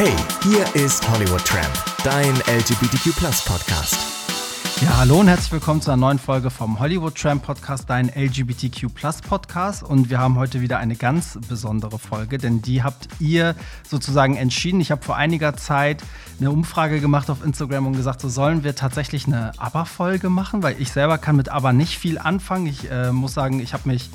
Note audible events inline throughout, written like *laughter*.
Hey, hier ist Hollywood Tramp, dein LGBTQ Podcast. Ja, hallo und herzlich willkommen zu einer neuen Folge vom Hollywood Tramp Podcast, dein LGBTQ Podcast. Und wir haben heute wieder eine ganz besondere Folge, denn die habt ihr sozusagen entschieden. Ich habe vor einiger Zeit eine Umfrage gemacht auf Instagram und gesagt, so sollen wir tatsächlich eine ABBA-Folge machen, weil ich selber kann mit ABBA nicht viel anfangen. Ich äh, muss sagen, ich habe mich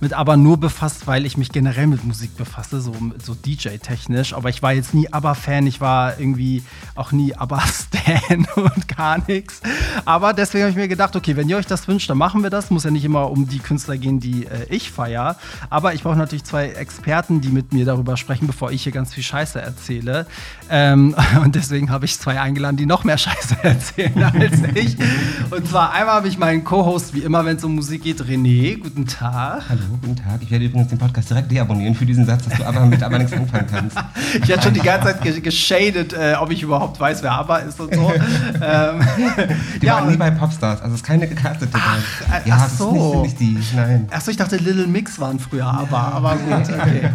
mit aber nur befasst, weil ich mich generell mit Musik befasse, so, so DJ-technisch. Aber ich war jetzt nie ABBA-Fan, ich war irgendwie auch nie ABBA-Stan *laughs* und gar nichts. Aber deswegen habe ich mir gedacht, okay, wenn ihr euch das wünscht, dann machen wir das. Muss ja nicht immer um die Künstler gehen, die äh, ich feiere. Aber ich brauche natürlich zwei Experten, die mit mir darüber sprechen, bevor ich hier ganz viel Scheiße erzähle. Ähm, *laughs* und deswegen habe ich zwei eingeladen, die noch mehr Scheiße *laughs* erzählen als ich. Und zwar einmal habe ich meinen Co-Host, wie immer, wenn es um Musik geht, René. Guten Tag. Hallo guten Tag. Ich werde übrigens den Podcast direkt deabonnieren für diesen Satz, dass du aber mit aber nichts anfangen kannst. Ich hatte schon die ganze Zeit geschadet, äh, ob ich überhaupt weiß, wer aber ist und so. *laughs* ähm, die ja, waren nie bei Popstars, also es ist keine gecastete Band. Ach, ja, ach so. Sind nicht, sind nicht die, nein. Achso, ich dachte, Little Mix waren früher aber, ja. aber gut, *laughs* okay.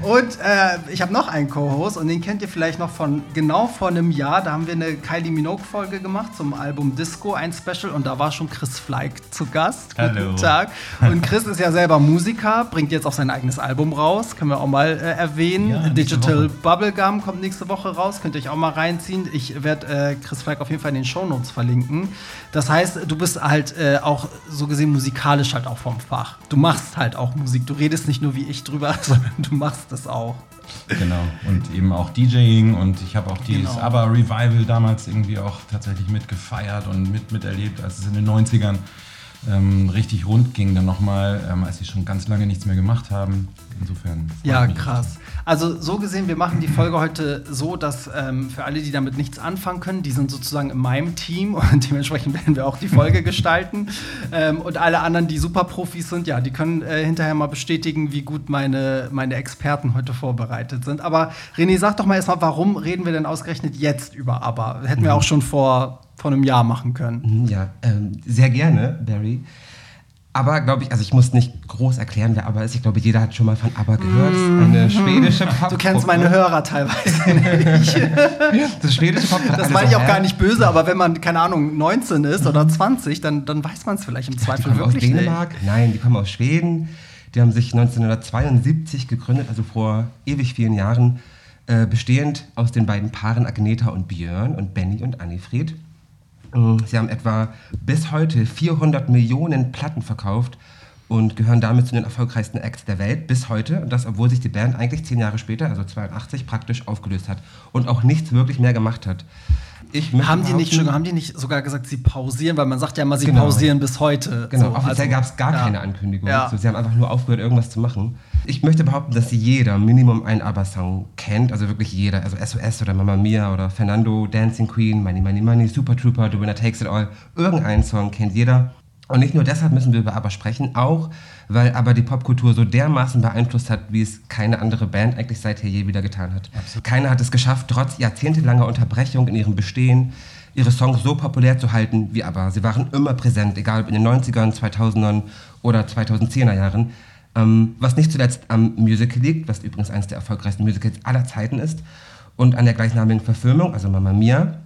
Und äh, ich habe noch einen Co-Host und den kennt ihr vielleicht noch von genau vor einem Jahr. Da haben wir eine Kylie Minogue-Folge gemacht zum Album Disco, ein Special und da war schon Chris Fleig zu Gast. Hallo. Guten Tag. Und Chris ist ja selber Musiker Musiker, bringt jetzt auch sein eigenes Album raus, können wir auch mal äh, erwähnen. Ja, Digital Bubblegum kommt nächste Woche raus, könnt ihr euch auch mal reinziehen. Ich werde äh, Chris Falk auf jeden Fall in den Shownotes verlinken. Das heißt, du bist halt äh, auch so gesehen musikalisch halt auch vom Fach. Du machst halt auch Musik. Du redest nicht nur wie ich drüber, *laughs* sondern du machst es auch. Genau, und eben auch DJing und ich habe auch dieses genau. ABBA Revival damals irgendwie auch tatsächlich mitgefeiert und mit, miterlebt, als es in den 90ern ähm, richtig rund ging dann nochmal, ähm, als sie schon ganz lange nichts mehr gemacht haben. Insofern. Ja, krass. Also so gesehen, wir machen die Folge heute so, dass ähm, für alle, die damit nichts anfangen können, die sind sozusagen in meinem Team *laughs* und dementsprechend werden wir auch die Folge *laughs* gestalten. Ähm, und alle anderen, die Superprofis sind, ja, die können äh, hinterher mal bestätigen, wie gut meine, meine Experten heute vorbereitet sind. Aber René, sag doch mal erstmal, warum reden wir denn ausgerechnet jetzt über ABBA? Hätten wir mhm. auch schon vor von einem Jahr machen können. Mhm, ja, ähm, sehr gerne, Barry. Aber glaube ich, also ich muss nicht groß erklären, wer ABBA ist. Ich glaube, jeder hat schon mal von ABBA gehört. Mm. Eine schwedische Pop. *laughs* Du kennst meine Hörer teilweise *laughs* nicht. das schwedische Pop. Das meine ich auch gar nicht böse, aber wenn man, keine Ahnung, 19 ist oder 20, dann, dann weiß man es vielleicht im Zweifel die kommen wirklich aus Dänemark? Nicht. Nein, die kommen aus Schweden. Die haben sich 1972 gegründet, also vor ewig vielen Jahren, äh, bestehend aus den beiden Paaren Agneta und Björn und Benny und Annifried. Mm, sie haben etwa bis heute 400 Millionen Platten verkauft und gehören damit zu den erfolgreichsten Acts der Welt bis heute. Und das, obwohl sich die Band eigentlich zehn Jahre später, also 82, praktisch aufgelöst hat und auch nichts wirklich mehr gemacht hat. haben, die nicht, haben die nicht sogar gesagt, sie pausieren? Weil man sagt ja immer, sie genau. pausieren bis heute. Genau, so, offiziell also, gab es gar ja. keine Ankündigung. Ja. So, sie haben einfach nur aufgehört, irgendwas zu machen. Ich möchte behaupten, dass jeder Minimum einen ABBA-Song kennt, also wirklich jeder. Also SOS oder Mamma Mia oder Fernando, Dancing Queen, Money Money Money, Super Trooper, The Winner Takes It All. Irgendeinen Song kennt jeder. Und nicht nur deshalb müssen wir über ABBA sprechen, auch weil aber die Popkultur so dermaßen beeinflusst hat, wie es keine andere Band eigentlich seither je wieder getan hat. Absolut. Keiner hat es geschafft, trotz jahrzehntelanger Unterbrechung in ihrem Bestehen, ihre Songs so populär zu halten wie ABBA. Sie waren immer präsent, egal ob in den 90ern, 2000ern oder 2010er Jahren. Ähm, was nicht zuletzt am Musical liegt, was übrigens eines der erfolgreichsten Musicals aller Zeiten ist, und an der gleichnamigen Verfilmung, also Mamma Mia,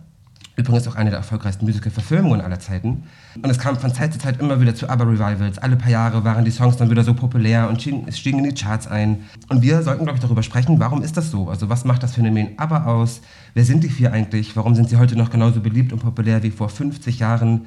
übrigens auch eine der erfolgreichsten Musical-Verfilmungen aller Zeiten. Und es kam von Zeit zu Zeit immer wieder zu ABBA-Revivals. Alle paar Jahre waren die Songs dann wieder so populär und stiegen in die Charts ein. Und wir sollten, glaube ich, darüber sprechen, warum ist das so? Also was macht das Phänomen ABBA aus? Wer sind die vier eigentlich? Warum sind sie heute noch genauso beliebt und populär wie vor 50 Jahren?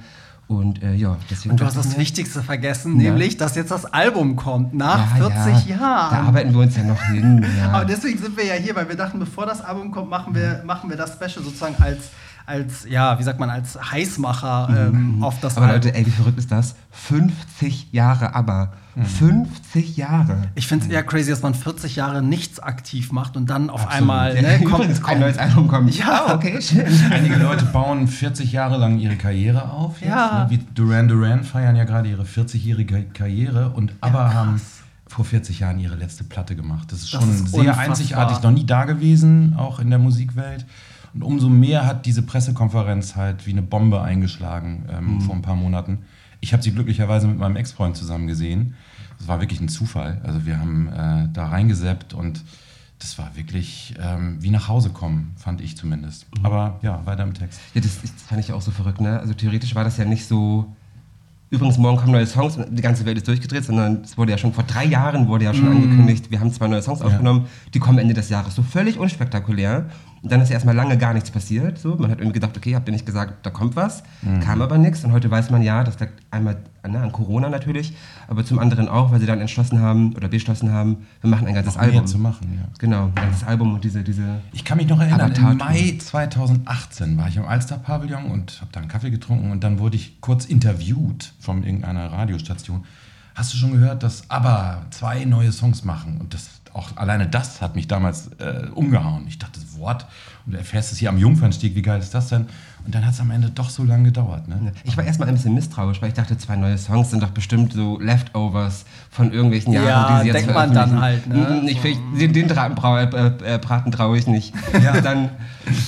Und äh, ja, deswegen. Und du hast das Wichtigste vergessen, ja. nämlich, dass jetzt das Album kommt, nach ja, 40 ja. Jahren. Da arbeiten wir uns ja noch hin. Aber deswegen sind wir ja hier, weil wir dachten, bevor das Album kommt, machen wir, machen wir das Special sozusagen als als, ja, wie sagt man, als Heißmacher ähm, mhm. auf das Aber Album. Leute, ey, wie verrückt ist das? 50 Jahre, aber mhm. 50 Jahre. Ich finde es eher crazy, dass man 40 Jahre nichts aktiv macht und dann auf Absolut. einmal ja, ne, kommt, kommt ein neues Album kommt. Ja, ah, okay, *laughs* schön. Einige Leute bauen 40 Jahre lang ihre Karriere auf. Jetzt, ja. Ne? Wie Duran Duran feiern ja gerade ihre 40-jährige Karriere und aber ja, haben vor 40 Jahren ihre letzte Platte gemacht. Das ist schon das ist sehr unfassbar. einzigartig, noch nie da gewesen, auch in der Musikwelt. Und umso mehr hat diese Pressekonferenz halt wie eine Bombe eingeschlagen ähm, mhm. vor ein paar Monaten. Ich habe sie glücklicherweise mit meinem Ex-Freund zusammen gesehen. Das war wirklich ein Zufall. Also wir haben äh, da reingeseppt und das war wirklich ähm, wie nach Hause kommen, fand ich zumindest. Mhm. Aber ja, weiter im Text. Ja, das, das fand ich auch so verrückt. Ne? Also theoretisch war das ja nicht so Übrigens, morgen kommen neue Songs und die ganze Welt ist durchgedreht, sondern es wurde ja schon vor drei Jahren wurde ja schon mm. angekündigt, wir haben zwei neue Songs ja. aufgenommen, die kommen Ende des Jahres. So völlig unspektakulär. Und dann ist ja erstmal lange gar nichts passiert. So. Man hat irgendwie gedacht, okay, habt ihr nicht gesagt, da kommt was, mhm. kam aber nichts. Und heute weiß man ja, das lag einmal ne, an Corona natürlich, aber zum anderen auch, weil sie dann entschlossen haben oder beschlossen haben, wir machen ein ganzes Noch Album. zu machen, ja. Genau, ein ganzes Album und diese, diese. Ich kann mich noch erinnern, im Mai 2018 war ich im Alster-Pavillon und habe da einen Kaffee getrunken und dann wurde ich kurz interviewt von irgendeiner Radiostation. Hast du schon gehört, dass ABBA zwei neue Songs machen? Und das auch alleine das hat mich damals äh, umgehauen. Ich dachte, Wort, und du erfährst es hier am Jungfernstieg, wie geil ist das denn? Und dann hat es am Ende doch so lange gedauert. Ne? Ich war erstmal ein bisschen misstrauisch, weil ich dachte, zwei neue Songs sind doch bestimmt so Leftovers von irgendwelchen Jahren, ja, die sie jetzt denkt man dann halt. Ne? Ich, ich, den, den äh, äh, Braten traue ich nicht. Ja. dann,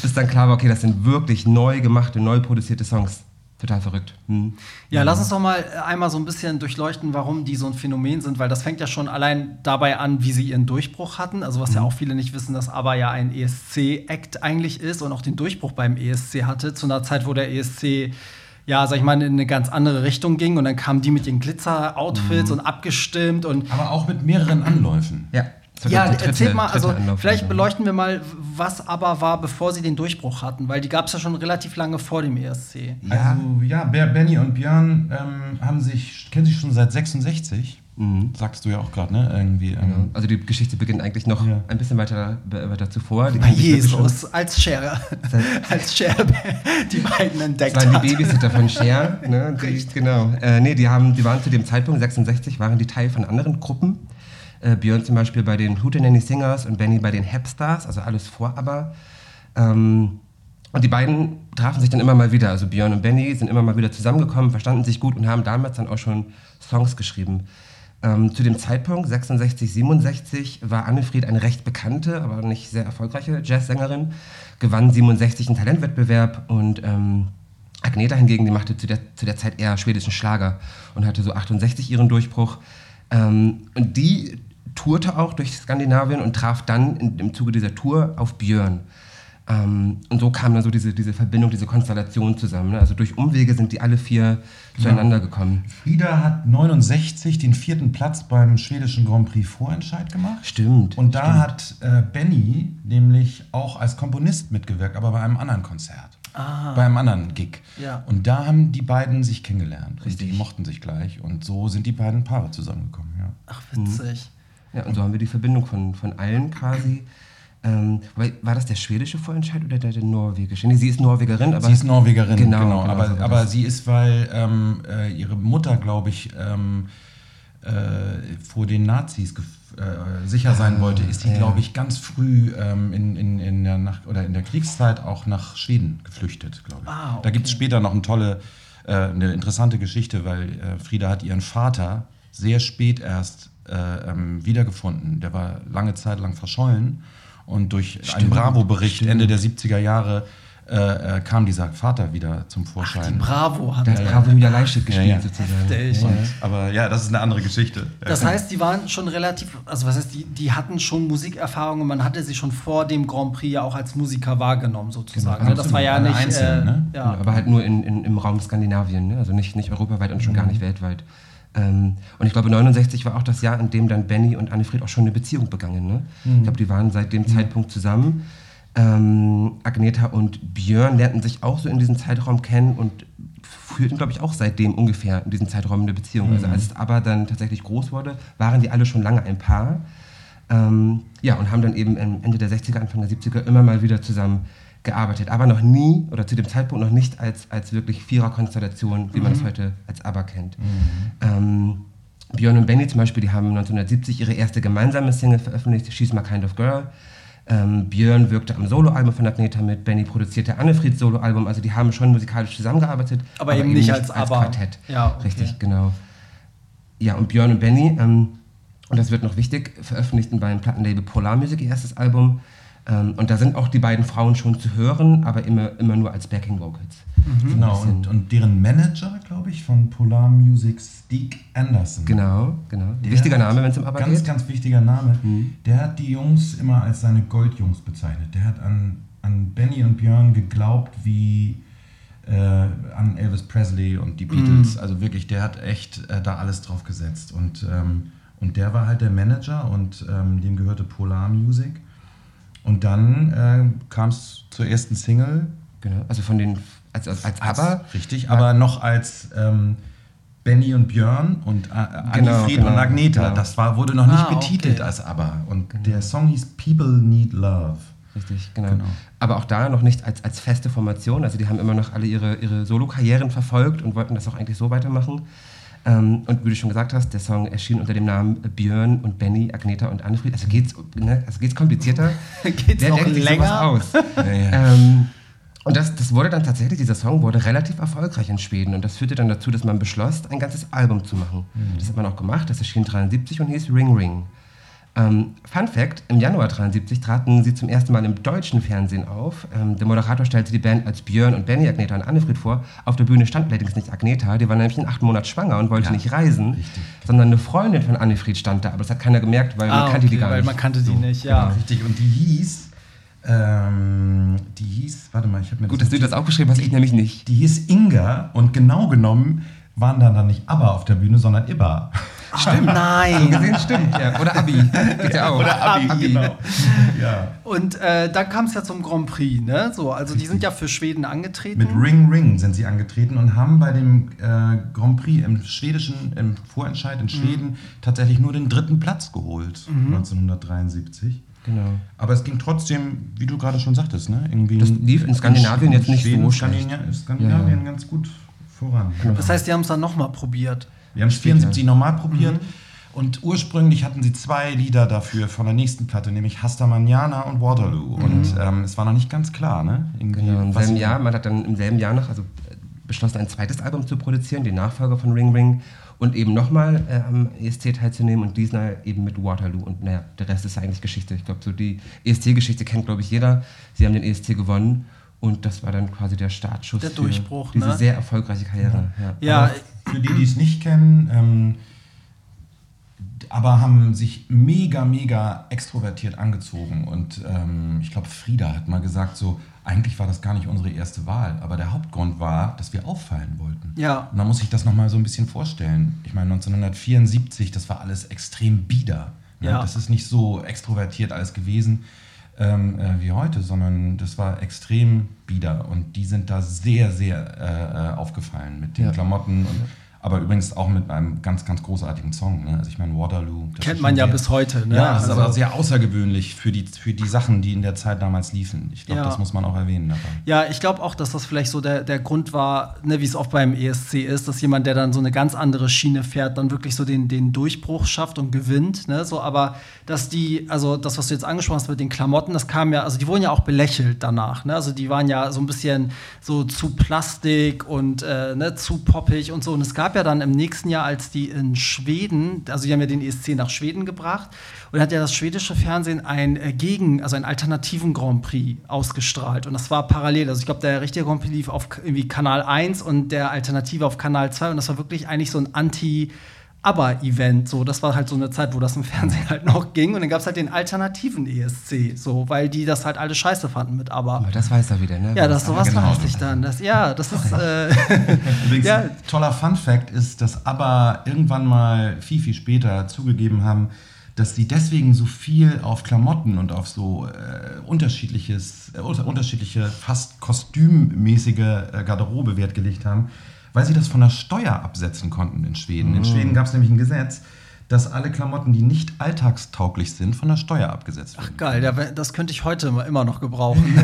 bis dann klar okay, das sind wirklich neu gemachte, neu produzierte Songs. Total verrückt. Hm. Ja, lass uns doch mal einmal so ein bisschen durchleuchten, warum die so ein Phänomen sind, weil das fängt ja schon allein dabei an, wie sie ihren Durchbruch hatten. Also was mhm. ja auch viele nicht wissen, dass aber ja ein ESC-Act eigentlich ist und auch den Durchbruch beim ESC hatte, zu einer Zeit, wo der ESC ja, sag ich mal, in eine ganz andere Richtung ging und dann kamen die mit den Glitzer-Outfits mhm. und abgestimmt und. Aber auch mit mehreren Anläufen. Ja. Ja, erzähl mal, also vielleicht beleuchten wir mal, was aber war, bevor sie den Durchbruch hatten, weil die gab es ja schon relativ lange vor dem ESC. Ja, also, ja Benny und Björn ähm, haben sich, kennen sich schon seit 66. Mhm. Sagst du ja auch gerade, ne? Irgendwie, ähm Also die Geschichte beginnt eigentlich noch ja. ein bisschen weiter, weiter zuvor. Die Bei Jesus, als Cher, *laughs* als Cher die beiden entdeckt Das waren die Babysitter von Cher. Ne? Die, genau. Äh, nee, die, haben, die waren zu dem Zeitpunkt, 66, waren die Teil von anderen Gruppen. Äh, Björn zum Beispiel bei den Hootenanny Singers und Benny bei den Hapstars, also alles vor aber. Ähm, und die beiden trafen sich dann immer mal wieder. Also Björn und Benny sind immer mal wieder zusammengekommen, verstanden sich gut und haben damals dann auch schon Songs geschrieben. Ähm, zu dem Zeitpunkt, 66, 67, war Annefried eine recht bekannte, aber nicht sehr erfolgreiche Jazzsängerin, gewann 67 einen Talentwettbewerb und ähm, Agneta hingegen, die machte zu der, zu der Zeit eher schwedischen Schlager und hatte so 68 ihren Durchbruch. Ähm, und die tourte auch durch Skandinavien und traf dann in, im Zuge dieser Tour auf Björn. Ähm, und so kam dann so diese, diese Verbindung, diese Konstellation zusammen. Ne? Also durch Umwege sind die alle vier genau. zueinander gekommen. Frieda hat 69 den vierten Platz beim schwedischen Grand Prix Vorentscheid gemacht. Stimmt. Und da stimmt. hat äh, Benny nämlich auch als Komponist mitgewirkt, aber bei einem anderen Konzert. Ah. Bei einem anderen Gig. Ja. Und da haben die beiden sich kennengelernt. Richtig. Und die mochten sich gleich. Und so sind die beiden Paare zusammengekommen. Ja. Ach, witzig. Mhm. Ja, und so haben wir die Verbindung von, von allen quasi. Ähm, war das der schwedische Vorentscheid oder der, der norwegische? Nee, sie ist Norwegerin, aber. Sie ist Norwegerin, genau. genau, genau aber, so aber sie ist, weil ähm, äh, ihre Mutter, glaube ich, ähm, äh, vor den Nazis äh, sicher sein ah, wollte, ist sie, glaube ich, ganz früh ähm, in, in, in, der Nach oder in der Kriegszeit auch nach Schweden geflüchtet, glaube ich. Ah, okay. Da gibt es später noch eine tolle, äh, eine interessante Geschichte, weil äh, Frieda hat ihren Vater sehr spät erst äh, ähm, wiedergefunden. Der war lange Zeit lang verschollen und durch stimmt, einen Bravo-Bericht Ende der 70er Jahre äh, äh, kam dieser Vater wieder zum Vorschein. Ach, die Bravo hat Der hat Bravo wieder Leichtstück gespielt, ja, ja. sozusagen. Und, aber ja, das ist eine andere Geschichte. Das heißt, die waren schon relativ, also was heißt, die, die hatten schon Musikerfahrung und man hatte sie schon vor dem Grand Prix ja auch als Musiker wahrgenommen, sozusagen. Genau, das war ja nicht. Einzeln, äh, ne? ja. Aber halt nur in, in, im Raum Skandinavien, ne? also nicht, nicht europaweit und schon mhm. gar nicht weltweit. Ähm, und ich glaube, 69 war auch das Jahr, in dem dann Benny und Annefried auch schon eine Beziehung begangen. Ne? Mhm. Ich glaube, die waren seit dem mhm. Zeitpunkt zusammen. Ähm, Agneta und Björn lernten sich auch so in diesem Zeitraum kennen und führten, glaube ich, auch seitdem ungefähr in diesem Zeitraum eine Beziehung. Mhm. Also als es aber dann tatsächlich groß wurde, waren die alle schon lange ein Paar. Ähm, ja, und haben dann eben Ende der 60er, Anfang der 70er immer mal wieder zusammen gearbeitet, aber noch nie oder zu dem Zeitpunkt noch nicht als, als wirklich Viererkonstellation, wie mhm. man das heute als ABBA kennt. Mhm. Ähm, Björn und Benny zum Beispiel, die haben 1970 ihre erste gemeinsame Single veröffentlicht, She's My Kind of Girl. Ähm, Björn wirkte am Soloalbum von Agneta mit, Benny produzierte Annefrieds Soloalbum, also die haben schon musikalisch zusammengearbeitet. Aber, aber eben, nicht als, als Quartett. Ja, okay. Richtig, genau. Ja, und Björn und Benny, ähm, und das wird noch wichtig, veröffentlichten beim Plattenlabel Polar Music ihr erstes Album und da sind auch die beiden Frauen schon zu hören, aber immer, immer nur als Backing Vocals. Mhm. Genau, und, und, deren Manager, glaube ich, von Polar Music, Steve Anderson. Genau, genau. Wichtiger Name, wenn es im Aber ganz, geht. Ganz, ganz wichtiger Name. Mhm. Der hat die Jungs immer als seine Goldjungs bezeichnet. Der hat an, an Benny und Björn geglaubt wie äh, an Elvis Presley und die Beatles. Mhm. Also wirklich, der hat echt äh, da alles drauf gesetzt. Und, ähm, und der war halt der Manager und ähm, dem gehörte Polar Music. Und dann äh, kam es zur ersten Single. Genau, also von den, als, als, als ABBA. Richtig, aber noch als ähm, Benny und Björn und äh, genau, Fried genau, und Agneta. Genau. Das war, wurde noch nicht ah, betitelt okay. als ABBA. Und genau. der Song hieß People Need Love. Richtig, genau. genau. Aber auch da noch nicht als, als feste Formation. Also die haben immer noch alle ihre, ihre Solo-Karrieren verfolgt und wollten das auch eigentlich so weitermachen. Ähm, und wie du schon gesagt hast, der Song erschien unter dem Namen Björn und Benny, Agneta und Annefried. Also geht's, ne, also geht's komplizierter. *laughs* geht's Wer noch denkt länger? aus? *laughs* ja, ja. Ähm, und das, das wurde dann tatsächlich, dieser Song wurde relativ erfolgreich in Schweden. Und das führte dann dazu, dass man beschloss, ein ganzes Album zu machen. Mhm. Das hat man auch gemacht. Das erschien 73 und hieß Ring Ring. Ähm, Fun Fact: Im Januar 73 traten sie zum ersten Mal im deutschen Fernsehen auf. Ähm, der Moderator stellte die Band als Björn und Benny, Agneta und Annefried vor. Auf der Bühne stand allerdings nicht Agneta, die war nämlich in acht Monaten schwanger und wollte ja, nicht reisen, richtig. sondern eine Freundin von Annefried stand da. Aber das hat keiner gemerkt, weil ah, man kannte okay, die gar weil nicht. Weil man kannte sie so, nicht, ja. Genau, richtig. Und die hieß. Ähm, die hieß, warte mal, ich habe mir Gut, das dass du das aufgeschrieben hast, ich nämlich nicht. Die hieß Inga und genau genommen waren dann, dann nicht ABBA auf der Bühne, sondern IBBA. Stimmt. Nein. So gesehen stimmt, ja. Oder Abi. Geht ja auch. Oder Abi, Abi. genau. ja. *laughs* Und äh, dann kam es ja zum Grand Prix, ne? So, also die sind ja für Schweden angetreten. Mit Ring Ring sind sie angetreten und haben bei dem äh, Grand Prix im schwedischen, im Vorentscheid in mhm. Schweden mhm. tatsächlich nur den dritten Platz geholt, mhm. 1973. Genau. Aber es ging trotzdem, wie du gerade schon sagtest, ne? Irgendwie das lief in Skandinavien jetzt nicht Schweden, so schlecht. Skandinavien ja. ganz gut voran. Genau. Das heißt, die haben es dann nochmal probiert. Wir haben es 74 nochmal probiert. Mhm. Und ursprünglich hatten sie zwei Lieder dafür von der nächsten Platte, nämlich Hasta Manana und Waterloo. Mhm. Und ähm, es war noch nicht ganz klar, ne? Irgendwie, genau, im selben Jahr, man hat dann im selben Jahr noch also beschlossen, ein zweites Album zu produzieren, den Nachfolger von Ring Ring. Und eben nochmal äh, am ESC teilzunehmen und diesmal eben mit Waterloo. Und naja, der Rest ist eigentlich Geschichte. Ich glaube, so die ESC-Geschichte kennt, glaube ich, jeder. Sie haben den ESC gewonnen. Und das war dann quasi der Startschuss der Durchbruch, für diese ne? sehr erfolgreiche Karriere. Ja, ja. ja für die, die es nicht kennen, ähm, aber haben sich mega, mega extrovertiert angezogen. Und ähm, ich glaube, Frieda hat mal gesagt, so, eigentlich war das gar nicht unsere erste Wahl, aber der Hauptgrund war, dass wir auffallen wollten. Ja. Und da muss ich das nochmal so ein bisschen vorstellen. Ich meine, 1974, das war alles extrem bieder. Ne? Ja. Das ist nicht so extrovertiert alles gewesen ähm, äh, wie heute, sondern das war extrem bieder. Und die sind da sehr, sehr äh, äh aufgefallen mit den ja. Klamotten und aber übrigens auch mit einem ganz, ganz großartigen Song. Ne? Also ich meine, Waterloo. Kennt man ja sehr, bis heute. Ne? Ja, das also, ist aber sehr außergewöhnlich für die, für die Sachen, die in der Zeit damals liefen. Ich glaube, ja. das muss man auch erwähnen dabei. Ja, ich glaube auch, dass das vielleicht so der, der Grund war, ne, wie es oft beim ESC ist, dass jemand, der dann so eine ganz andere Schiene fährt, dann wirklich so den, den Durchbruch schafft und gewinnt. Ne? So, aber dass die, also das, was du jetzt angesprochen hast mit den Klamotten, das kam ja, also die wurden ja auch belächelt danach. Ne? Also die waren ja so ein bisschen so zu Plastik und äh, ne, zu poppig und so. Und es gab gab ja dann im nächsten Jahr, als die in Schweden, also die haben ja den ESC nach Schweden gebracht, und hat ja das schwedische Fernsehen ein äh, Gegen, also einen alternativen Grand Prix ausgestrahlt. Und das war parallel. Also ich glaube, der richtige Grand Prix lief auf irgendwie Kanal 1 und der Alternative auf Kanal 2. Und das war wirklich eigentlich so ein Anti- ABBA-Event. So, das war halt so eine Zeit, wo das im *laughs* Fernsehen halt noch ging. Und dann gab es halt den alternativen ESC, so, weil die das halt alle scheiße fanden mit ABBA. Aber das weiß er wieder, ne? Ja, das sowas genau. weiß ich dann. Das, ja, das ist. Äh, *laughs* Übrigens, ja. toller Fun-Fact ist, dass ABBA irgendwann mal viel, viel später zugegeben haben, dass sie deswegen so viel auf Klamotten und auf so äh, unterschiedliches, äh, unterschiedliche, fast kostümmäßige äh, Garderobe Wert gelegt haben weil sie das von der Steuer absetzen konnten in Schweden. Mhm. In Schweden gab es nämlich ein Gesetz, dass alle Klamotten, die nicht alltagstauglich sind, von der Steuer abgesetzt werden. Ach geil, das könnte ich heute immer noch gebrauchen. *laughs*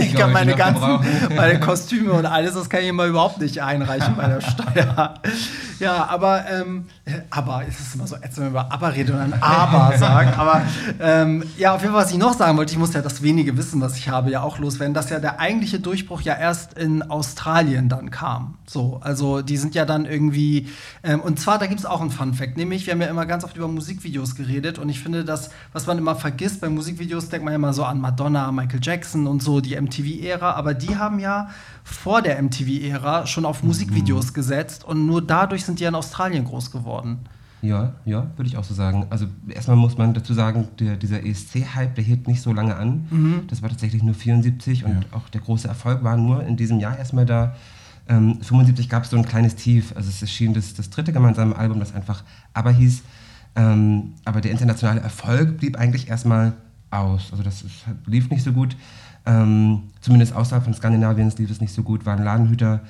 ich kann meine ganzen meine Kostüme und alles, das kann ich immer überhaupt nicht einreichen bei der *laughs* Steuer. Ja, aber, ähm, aber, es ist immer so ätzend, wenn man über aber redet und dann aber *laughs* sagt. Aber ähm, ja, auf jeden Fall, was ich noch sagen wollte, ich muss ja das wenige Wissen, was ich habe, ja auch loswerden, dass ja der eigentliche Durchbruch ja erst in Australien dann kam. So, also die sind ja dann irgendwie, ähm, und zwar, da gibt es auch einen Fun Fact, nämlich, wir haben ja immer ganz oft über Musikvideos geredet und ich finde, das, was man immer vergisst bei Musikvideos, denkt man ja immer so an Madonna, Michael Jackson und so, die MTV-Ära, aber die haben ja vor der MTV-Ära schon auf Musikvideos mhm. gesetzt und nur dadurch sind die in Australien groß geworden. Ja, ja, würde ich auch so sagen. Also erstmal muss man dazu sagen, der, dieser ESC-Hype, der hielt nicht so lange an. Mhm. Das war tatsächlich nur 74 und ja. auch der große Erfolg war nur in diesem Jahr erstmal da. Ähm, 75 gab es so ein kleines Tief. Also es erschien das, das dritte gemeinsame Album, das einfach Aber hieß. Ähm, aber der internationale Erfolg blieb eigentlich erstmal aus. Also das ist, lief nicht so gut. Ähm, zumindest außerhalb von Skandinaviens lief es nicht so gut, waren Ladenhüter.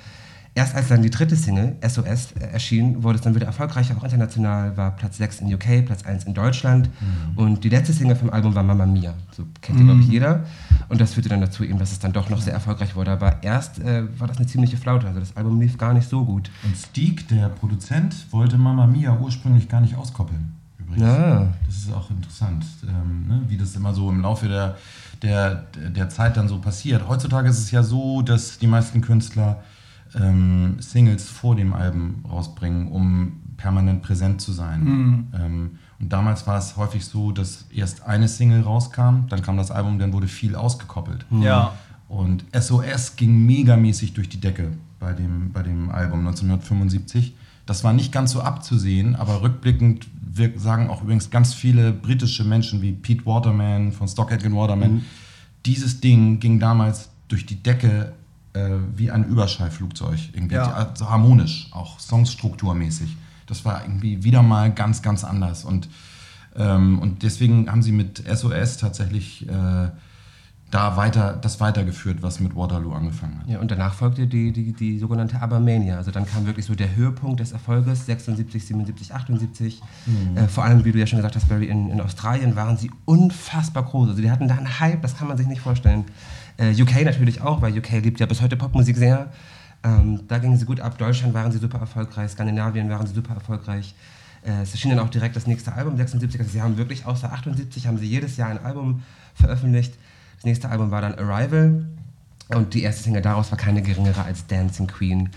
Erst als dann die dritte Single, SOS, äh, erschien, wurde es dann wieder erfolgreicher, auch international, war Platz 6 in UK, Platz 1 in Deutschland. Mhm. Und die letzte Single vom Album war Mamma Mia. So kennt ihr, mhm. glaube ich, jeder. Und das führte dann dazu, eben, dass es dann doch noch sehr erfolgreich wurde. Aber erst äh, war das eine ziemliche Flaute. Also das Album lief gar nicht so gut. Und Steak, der Produzent, wollte Mamma Mia ursprünglich gar nicht auskoppeln. Übrigens. Ja. Das ist auch interessant, ähm, ne? wie das immer so im Laufe der der, der Zeit dann so passiert. Heutzutage ist es ja so, dass die meisten Künstler ähm, Singles vor dem Album rausbringen, um permanent präsent zu sein. Mhm. Ähm, und damals war es häufig so, dass erst eine Single rauskam, dann kam das Album, dann wurde viel ausgekoppelt. Mhm. Ja. Und SOS ging megamäßig durch die Decke bei dem, bei dem Album 1975. Das war nicht ganz so abzusehen, aber rückblickend wir sagen auch übrigens ganz viele britische Menschen wie Pete Waterman von Stock Aitken Waterman. Mhm. Dieses Ding ging damals durch die Decke äh, wie ein Überschallflugzeug, irgendwie ja. also harmonisch, auch songstrukturmäßig. Das war irgendwie wieder mal ganz, ganz anders. Und, ähm, und deswegen haben sie mit SOS tatsächlich äh, da weiter, das weitergeführt, was mit Waterloo angefangen hat. Ja, und danach folgte die, die, die sogenannte Abermania. Also dann kam wirklich so der Höhepunkt des Erfolges, 76, 77, 78. Mhm. Äh, vor allem, wie du ja schon gesagt hast, Barry, in, in Australien waren sie unfassbar groß. Also die hatten da einen Hype, das kann man sich nicht vorstellen. Äh, UK natürlich auch, weil UK liebt ja bis heute Popmusik sehr. Ähm, da gingen sie gut ab. Deutschland waren sie super erfolgreich, Skandinavien waren sie super erfolgreich. Äh, es erschien dann auch direkt das nächste Album, 76. Also sie haben wirklich außer 78 haben sie jedes Jahr ein Album veröffentlicht. Das nächste Album war dann Arrival und die erste Single daraus war keine geringere als Dancing Queen.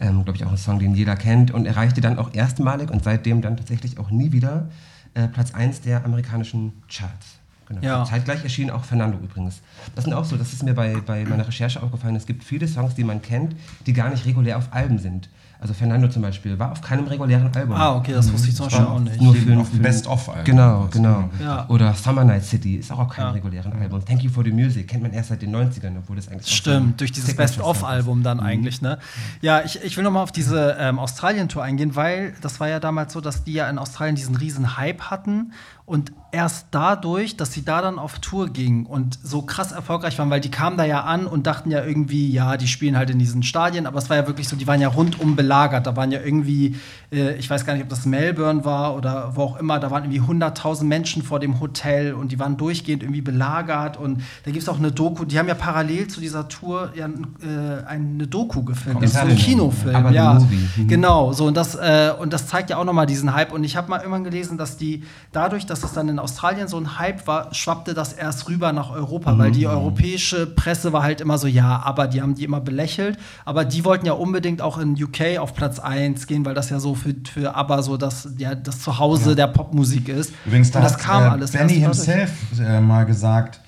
Ähm, Glaube ich auch ein Song, den jeder kennt und erreichte dann auch erstmalig und seitdem dann tatsächlich auch nie wieder äh, Platz 1 der amerikanischen Charts. Genau. Ja. Zeitgleich erschien auch Fernando übrigens. Das sind auch so, das ist mir bei, bei meiner Recherche aufgefallen, es gibt viele Songs, die man kennt, die gar nicht regulär auf Alben sind. Also Fernando zum Beispiel war auf keinem regulären Album. Ah, okay, das wusste ich zum Beispiel auch nicht. Nur für, auf ein Best-of-Album. Genau, genau. Ja. Oder Summer Night City ist auch auf keinem ja. regulären Album. Thank You for the Music kennt man erst seit den 90ern, obwohl das eigentlich Stimmt, durch dieses Best-of-Album dann mhm. eigentlich, ne? Ja, ich, ich will nochmal auf diese ähm, Australien-Tour eingehen, weil das war ja damals so, dass die ja in Australien diesen riesen Hype hatten und erst dadurch, dass sie da dann auf Tour gingen und so krass erfolgreich waren, weil die kamen da ja an und dachten ja irgendwie, ja, die spielen halt in diesen Stadien, aber es war ja wirklich so, die waren ja rundum belagert. Da waren ja irgendwie, äh, ich weiß gar nicht, ob das Melbourne war oder wo auch immer, da waren irgendwie 100.000 Menschen vor dem Hotel und die waren durchgehend irgendwie belagert und da gibt es auch eine Doku, die haben ja parallel zu dieser Tour ja äh, eine Doku gefilmt, das ist so ein Kinofilm, aber ja, mhm. genau, so und das, äh, und das zeigt ja auch nochmal diesen Hype und ich habe mal irgendwann gelesen, dass die dadurch, dass es dann in Australien so ein Hype war, schwappte das erst rüber nach Europa, mhm. weil die europäische Presse war halt immer so, ja, aber die haben die immer belächelt. Aber die wollten ja unbedingt auch in UK auf Platz 1 gehen, weil das ja so für, für ABBA so das, ja, das Zuhause ja. der Popmusik ist. Übrigens, da das hat, kam äh, alles Benny himself äh, mal gesagt,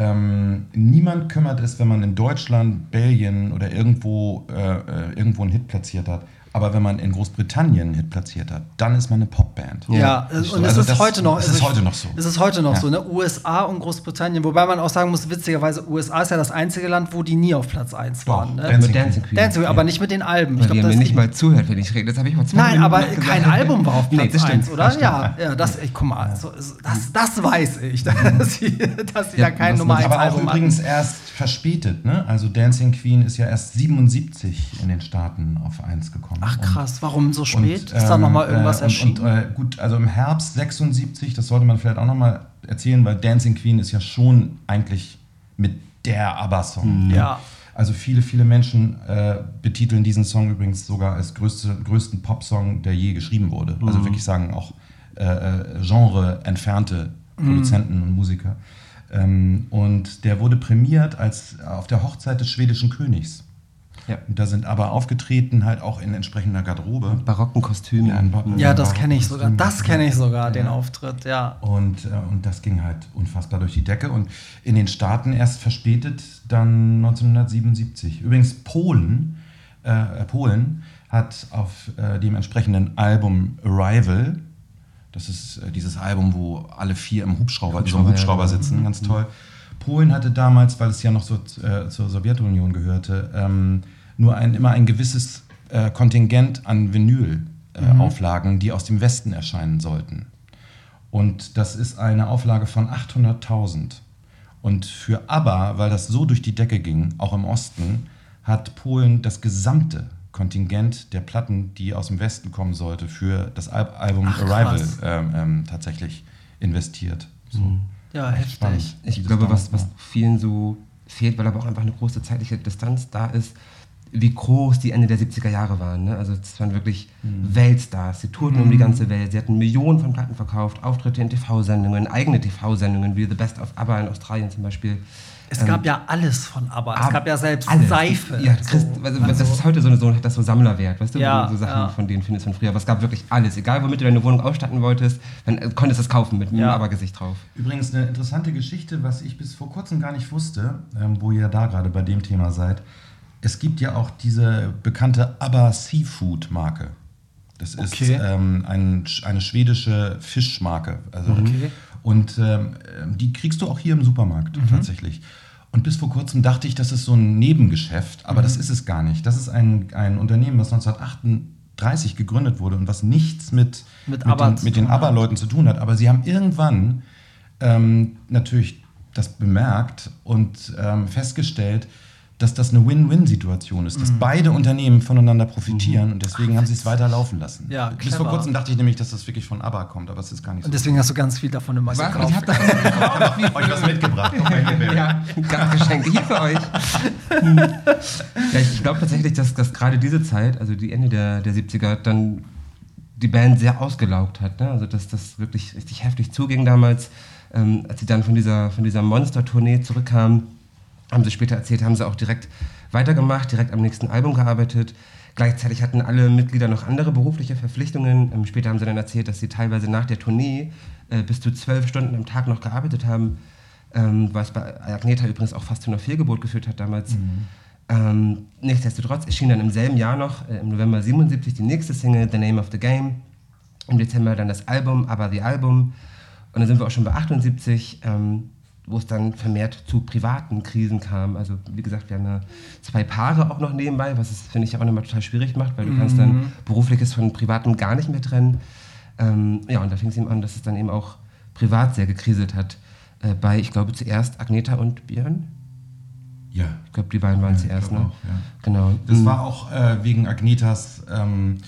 ähm, niemand kümmert es, wenn man in Deutschland, Belgien oder irgendwo, äh, äh irgendwo einen Hit platziert hat aber wenn man in Großbritannien einen Hit platziert hat, dann ist man eine Popband. Ja, ja. und es also ist heute noch. Es ist heute noch so. Es ist heute noch ja. so, ne? USA und Großbritannien, wobei man auch sagen muss, witzigerweise, USA ist ja das einzige Land, wo die nie auf Platz 1 waren. Ne? Dancing, Dancing Queen. Dancing Queen, aber nicht mit den Alben. Weil ich glaube, mir nicht mal zuhört, wenn ich rede. Das habe ich mal zwei Nein, aber kein Album war auf Platz nee, 1, oder? Ja, ja, das, ey, guck mal, so, das, das weiß ich, *laughs* dass sie, dass sie ja, da kein Nummer 1 Aber auch übrigens erst verspätet, ne? Also Dancing Queen ist ja erst 77 in den Staaten auf 1 gekommen. Ach krass, warum so spät? Und, ist da noch mal ähm, irgendwas äh, erschienen? Und, äh, gut, also im Herbst 76, das sollte man vielleicht auch noch mal erzählen, weil Dancing Queen ist ja schon eigentlich mit der ABBA-Song. Mhm. Ja. Also viele, viele Menschen äh, betiteln diesen Song übrigens sogar als größte, größten Popsong, der je geschrieben wurde. Also mhm. Also wirklich sagen auch äh, äh, Genre entfernte Produzenten mhm. und Musiker. Ähm, und der wurde prämiert als auf der Hochzeit des schwedischen Königs. Ja. Da sind aber aufgetreten halt auch in entsprechender Garderobe. Barocken Kostümen. Ja, ja das kenne ich sogar. Das kenne ich sogar, ja. den Auftritt, ja. Und, äh, und das ging halt unfassbar durch die Decke. Und in den Staaten erst verspätet dann 1977. Übrigens Polen, äh, Polen hat auf äh, dem entsprechenden Album Arrival, das ist äh, dieses Album, wo alle vier im Hubschrauber, Hubschrauber, so Hubschrauber genau. sitzen, ganz toll. Polen hatte damals, weil es ja noch so äh, zur Sowjetunion gehörte, ähm, nur ein, immer ein gewisses äh, Kontingent an Vinyl-Auflagen, äh, mhm. die aus dem Westen erscheinen sollten. Und das ist eine Auflage von 800.000. Und für ABBA, weil das so durch die Decke ging, auch im Osten, hat Polen das gesamte Kontingent der Platten, die aus dem Westen kommen sollte, für das Al Album Ach, Arrival ähm, ähm, tatsächlich investiert. So. Mhm. Ja, heftig. Spannend, ich glaube, was, was vielen so fehlt, weil aber auch einfach eine große zeitliche Distanz da ist, wie groß die Ende der 70er Jahre waren. Ne? Also es waren wirklich mhm. Weltstars. Sie tourten mhm. um die ganze Welt. Sie hatten Millionen von Platten verkauft, Auftritte in TV-Sendungen, eigene TV-Sendungen wie The Best of ABBA in Australien zum Beispiel. Es gab ähm, ja alles von ABBA. Es gab ja selbst alles. Seife. Ja, Christ, also, also, das ist heute so, so, das so Sammlerwert, weißt du, ja, wo du so Sachen ja. von denen findest von früher. Aber es gab wirklich alles. Egal, womit du deine Wohnung ausstatten wolltest, dann äh, konntest du es kaufen mit einem ja. ABBA-Gesicht drauf. Übrigens eine interessante Geschichte, was ich bis vor kurzem gar nicht wusste, ähm, wo ihr da gerade bei dem Thema seid es gibt ja auch diese bekannte ABBA Seafood Marke. Das ist okay. ähm, ein, eine schwedische Fischmarke. Also, okay. Und ähm, die kriegst du auch hier im Supermarkt mhm. tatsächlich. Und bis vor kurzem dachte ich, das ist so ein Nebengeschäft, aber mhm. das ist es gar nicht. Das ist ein, ein Unternehmen, was 1938 gegründet wurde und was nichts mit, mit, mit den, mit den ABBA-Leuten zu tun hat. Aber sie haben irgendwann ähm, natürlich das bemerkt und ähm, festgestellt, dass das eine Win-Win-Situation ist, dass mhm. beide Unternehmen voneinander profitieren mhm. und deswegen haben sie es weiter laufen lassen. Ja, Bis vor kurzem dachte ich nämlich, dass das wirklich von ABBA kommt, aber es ist gar nicht so. Und deswegen hast du ganz viel davon im gekauft. Ich habe euch *laughs* was mitgebracht. ja, ganz Geschenke hier für euch. *laughs* ja, ich glaube tatsächlich, dass, dass gerade diese Zeit, also die Ende der, der 70er, dann die Band sehr ausgelaugt hat. Ne? Also dass das wirklich richtig heftig zuging damals, ähm, als sie dann von dieser, von dieser Monster-Tournee zurückkamen haben sie später erzählt, haben sie auch direkt weitergemacht, direkt am nächsten Album gearbeitet. Gleichzeitig hatten alle Mitglieder noch andere berufliche Verpflichtungen. Ähm, später haben sie dann erzählt, dass sie teilweise nach der Tournee äh, bis zu zwölf Stunden am Tag noch gearbeitet haben, ähm, was bei Agneta übrigens auch fast zu einer Fehlgeburt geführt hat damals. Mhm. Ähm, nichtsdestotrotz erschien dann im selben Jahr noch, äh, im November 77, die nächste Single, The Name of the Game. Im Dezember dann das Album, aber The Album. Und dann sind wir auch schon bei 78. Ähm, wo es dann vermehrt zu privaten Krisen kam. Also wie gesagt, wir haben ja zwei Paare auch noch nebenbei, was es, finde ich, auch nochmal total schwierig macht, weil du mhm. kannst dann berufliches von privatem gar nicht mehr trennen. Ähm, ja, und da fing es eben an, dass es dann eben auch privat sehr gekriselt hat. Äh, bei, ich glaube, zuerst Agneta und Björn. Ja. Ich glaube, die beiden waren ja, zuerst, ne? Auch, ja. Genau. Das mhm. war auch äh, wegen Agnetas ähm,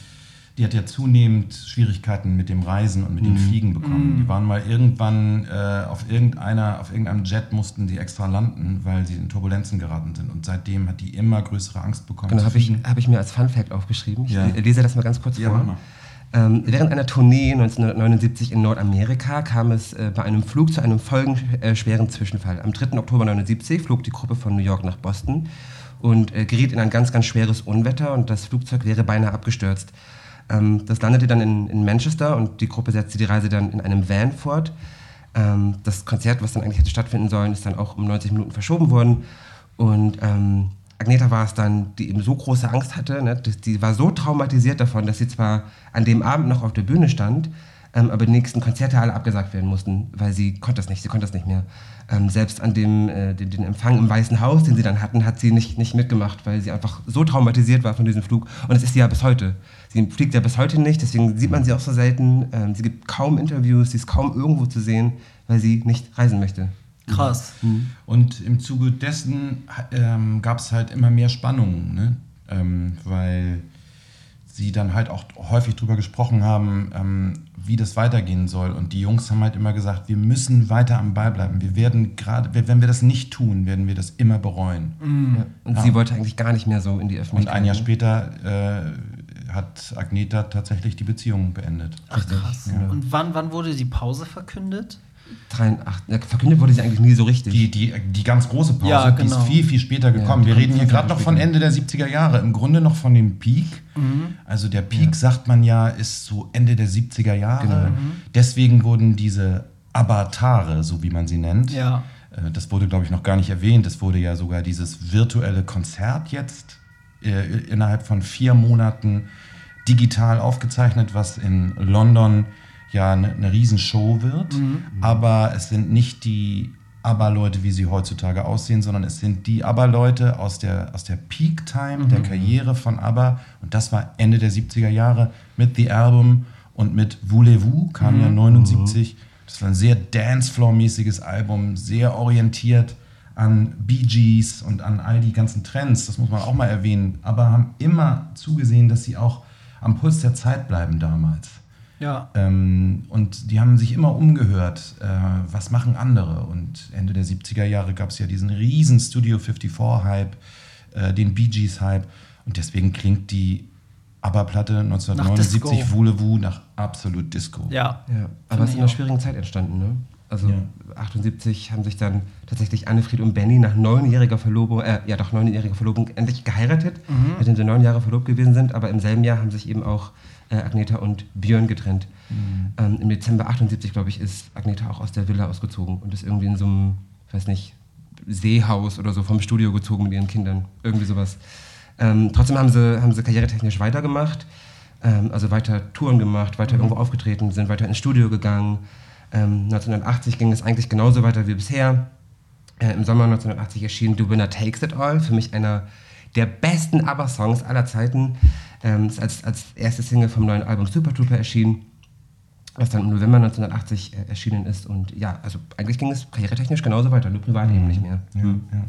die hat ja zunehmend Schwierigkeiten mit dem Reisen und mit mhm. dem Fliegen bekommen. Mhm. Die waren mal irgendwann äh, auf irgendeiner, auf irgendeinem Jet mussten die extra landen, weil sie in Turbulenzen geraten sind. Und seitdem hat die immer größere Angst bekommen. Genau, habe ich, hab ich mir als Fun Fact aufgeschrieben. Ich ja. lese das mal ganz kurz ja, vor. Ähm, während einer Tournee 1979 in Nordamerika kam es äh, bei einem Flug zu einem folgenschweren äh, Zwischenfall. Am 3. Oktober 1979 flog die Gruppe von New York nach Boston und äh, geriet in ein ganz, ganz schweres Unwetter und das Flugzeug wäre beinahe abgestürzt. Ähm, das landete dann in, in, Manchester und die Gruppe setzte die Reise dann in einem Van fort. Ähm, das Konzert, was dann eigentlich hätte stattfinden sollen, ist dann auch um 90 Minuten verschoben worden. Und ähm, Agneta war es dann, die eben so große Angst hatte, ne, die war so traumatisiert davon, dass sie zwar an dem Abend noch auf der Bühne stand, ähm, aber die nächsten Konzerte alle abgesagt werden mussten, weil sie konnte das nicht, sie konnte das nicht mehr. Ähm, selbst an dem äh, den, den, Empfang im Weißen Haus, den sie dann hatten, hat sie nicht, nicht mitgemacht, weil sie einfach so traumatisiert war von diesem Flug. Und das ist sie ja bis heute. Sie fliegt ja bis heute nicht, deswegen sieht man sie auch so selten. Ähm, sie gibt kaum Interviews, sie ist kaum irgendwo zu sehen, weil sie nicht reisen möchte. Krass. Mhm. Und im Zuge dessen ähm, gab es halt immer mehr Spannungen, ne? Ähm, weil sie dann halt auch häufig drüber gesprochen haben, ähm, wie das weitergehen soll. Und die Jungs haben halt immer gesagt, wir müssen weiter am Ball bleiben. Wir werden gerade, wenn wir das nicht tun, werden wir das immer bereuen. Mhm. Ja. Und ja. sie wollte eigentlich gar nicht mehr so in die Öffentlichkeit. Und ein Jahr später äh, hat Agneta tatsächlich die Beziehung beendet. Ach krass. Ja. Und wann, wann wurde die Pause verkündet? 83, verkündet wurde sie eigentlich nie so richtig. Die, die, die ganz große Pause, ja, genau. die ist genau. viel, viel später gekommen. Ja, Wir reden hier gerade noch von Ende der 70er Jahre, im Grunde noch von dem Peak. Mhm. Also der Peak, ja. sagt man ja, ist so Ende der 70er Jahre. Genau. Mhm. Deswegen wurden diese Avatare, so wie man sie nennt, ja. Äh, das wurde, glaube ich, noch gar nicht erwähnt, es wurde ja sogar dieses virtuelle Konzert jetzt äh, innerhalb von vier Monaten digital aufgezeichnet, was in London ja eine, eine Riesenshow wird, mhm. aber es sind nicht die ABBA-Leute, wie sie heutzutage aussehen, sondern es sind die ABBA-Leute aus der, aus der Peak-Time mhm. der Karriere von ABBA und das war Ende der 70er Jahre mit The Album und mit Voulez-Vous, kam mhm. ja 79. Das war ein sehr Dancefloor-mäßiges Album, sehr orientiert an Bee Gees und an all die ganzen Trends, das muss man auch mal erwähnen, aber haben immer zugesehen, dass sie auch am Puls der Zeit bleiben damals. Ja. Ähm, und die haben sich immer umgehört, äh, was machen andere. Und Ende der 70er Jahre gab es ja diesen riesen Studio 54-Hype, äh, den Bee Gees-Hype. Und deswegen klingt die ABBA-Platte 1979 Voulez-Vous nach absolut Disco. Ja. ja. Aber es ist in einer schwierigen Zeit entstanden, ne? Also ja. 78 haben sich dann tatsächlich Annefried und Benny nach neunjähriger Verlobung, äh, ja doch neunjähriger Verlobung endlich geheiratet, mhm. mit denen sie neun Jahre verlobt gewesen sind, aber im selben Jahr haben sich eben auch äh, Agneta und Björn getrennt. Mhm. Ähm, Im Dezember 78, glaube ich, ist Agneta auch aus der Villa ausgezogen und ist irgendwie in so einem, weiß nicht, Seehaus oder so vom Studio gezogen mit ihren Kindern. Irgendwie sowas. Ähm, trotzdem haben sie, haben sie karrieretechnisch weitergemacht, ähm, also weiter Touren gemacht, weiter mhm. irgendwo aufgetreten, sind weiter ins Studio gegangen. 1980 ähm, ging es eigentlich genauso weiter wie bisher. Äh, Im Sommer 1980 erschien The Winner Takes It All, für mich einer der besten ABBA-Songs aller Zeiten. Ähm, ist als, als erste Single vom neuen Album Super Trooper erschienen, was dann im November 1980 äh, erschienen ist. Und ja, also eigentlich ging es karrieretechnisch genauso weiter, nur privat mhm. eben nicht mehr. Ja, mhm. ja.